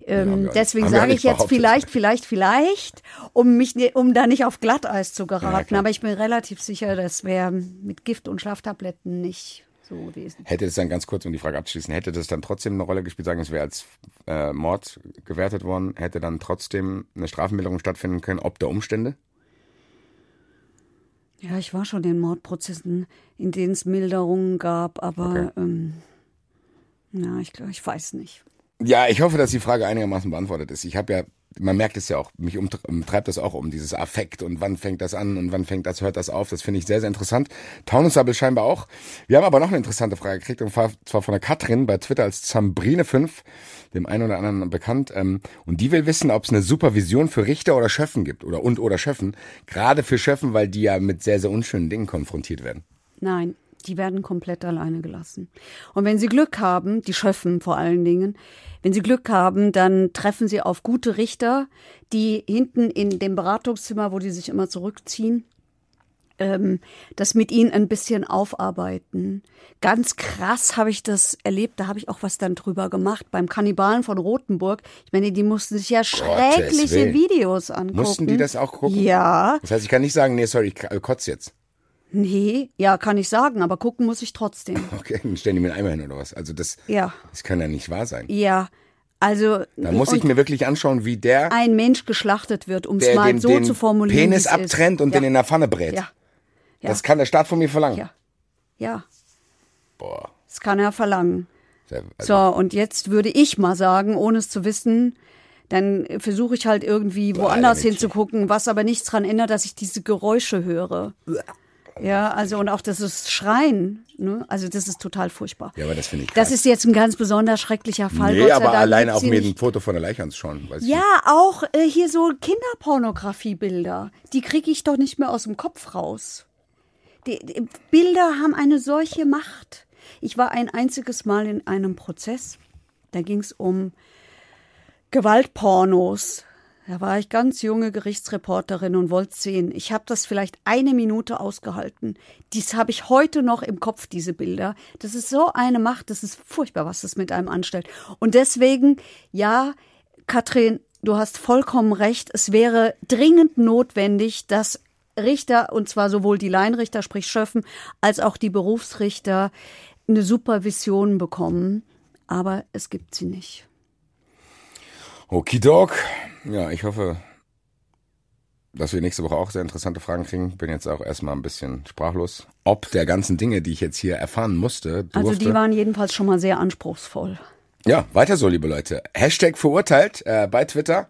Ähm, nicht- deswegen sage ich jetzt vielleicht, vielleicht, vielleicht, um mich, ne- um da nicht auf Glatteis zu Ja, geraten. klar. Aber ich bin relativ sicher, das wäre mit Gift und Schlaftabletten nicht so gewesen. Hätte es dann ganz kurz, um die Frage abzuschließen, hätte das dann trotzdem eine Rolle gespielt, sagen, es wäre als äh, Mord gewertet worden, hätte dann trotzdem eine Strafmilderung stattfinden können, ob der Umstände? Ja, ich war schon in Mordprozessen, in denen es Milderungen gab, aber Okay. ähm, ja, ich, ich weiß nicht. Ja, ich hoffe, dass die Frage einigermaßen beantwortet ist. Ich habe ja, man merkt es ja auch, mich umtr- umtreibt das auch um dieses Affekt und wann fängt das an und wann fängt das, hört das auf. Das finde ich sehr, sehr interessant. Taunussabbel scheinbar auch. Wir haben aber noch eine interessante Frage gekriegt und zwar zwar von der Katrin bei Twitter als Zambrine5, dem einen oder anderen bekannt. Ähm, und die will wissen, ob es eine Supervision für Richter oder Schöffen gibt oder und oder Schöffen. Gerade für Schöffen, weil die ja mit sehr, sehr unschönen Dingen konfrontiert werden. Nein, die werden komplett alleine gelassen. Und wenn sie Glück haben, die Schöffen vor allen Dingen, wenn sie Glück haben, dann treffen sie auf gute Richter, die hinten in dem Beratungszimmer, wo die sich immer zurückziehen, ähm, das mit ihnen ein bisschen aufarbeiten. Ganz krass habe ich das erlebt, da habe ich auch was dann drüber gemacht beim Kannibalen von Rothenburg. Ich meine, die mussten sich ja schreckliche. Videos angucken. Mussten die das auch gucken? Ja, Das heißt, ich kann nicht sagen, nee, sorry, ich äh, kotz jetzt. Nee, ja, kann ich sagen, aber gucken muss ich trotzdem. Okay, dann stellen die mir einen Eimer hin oder was. Also das, Ja. das kann ja nicht wahr sein. Ja, also Da muss ich mir wirklich anschauen, wie der, ein Mensch geschlachtet wird, um es mal den, so den zu formulieren. Penis abtrennt ist. und ja. den in der Pfanne brät. Ja. Ja. Das kann der Staat von mir verlangen. Ja, ja, Boah. das kann er verlangen. Sehr- Also, So, und jetzt würde ich mal sagen, ohne es zu wissen, dann versuche ich halt irgendwie woanders damit. hinzugucken, was aber nichts dran ändert, dass ich diese Geräusche höre. Ja, also und auch das ist Schreien, ne? Also das ist total furchtbar. Ja, aber das finde ich Das krass. ist jetzt ein ganz besonders schrecklicher Fall. Nee, aber gibt's auch nicht. ein Foto von der Leiche ich Ja, auch äh, hier so Kinderpornografiebilder. Die kriege ich doch nicht mehr aus dem Kopf raus. Die, die Bilder haben eine solche Macht. Ich war ein einziges Mal in einem Prozess. Da ging es um Gewaltpornos. Da war ich ganz junge Gerichtsreporterin und wollte sehen. Ich habe das vielleicht eine Minute ausgehalten. Dies habe ich heute noch im Kopf, diese Bilder. Das ist so eine Macht, das ist furchtbar, was das mit einem anstellt. Und deswegen, ja, Katrin, du hast vollkommen recht. Es wäre dringend notwendig, dass Richter, und zwar sowohl die Laienrichter, sprich Schöffen, als auch die Berufsrichter, eine Supervision bekommen. Aber es gibt sie nicht. Okidok. Ja, ich hoffe, dass wir nächste Woche auch sehr interessante Fragen kriegen. Bin jetzt auch erstmal ein bisschen sprachlos. Ob der ganzen Dinge, die ich jetzt hier erfahren musste, durfte. Also die waren jedenfalls schon mal sehr anspruchsvoll. Ja, weiter so, liebe Leute. Hashtag verurteilt äh, bei Twitter.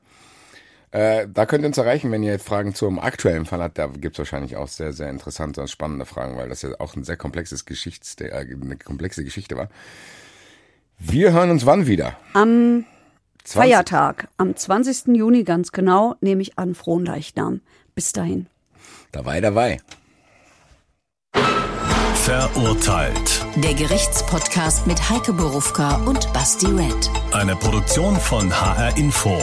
Äh, da könnt ihr uns erreichen, wenn ihr Fragen zum aktuellen Fall habt. Da gibt's wahrscheinlich auch sehr, sehr interessante und spannende Fragen, weil das ja auch ein sehr komplexes Geschichts äh, eine komplexe Geschichte war. Wir hören uns wann wieder? Am 20 Feiertag, am 20. Juni ganz genau, nehme ich an Fronleichnam. Bis dahin. Dabei, dabei. Verurteilt. Der Gerichtspodcast mit Heike Borufka und Basti Red. Eine Produktion von HR Info.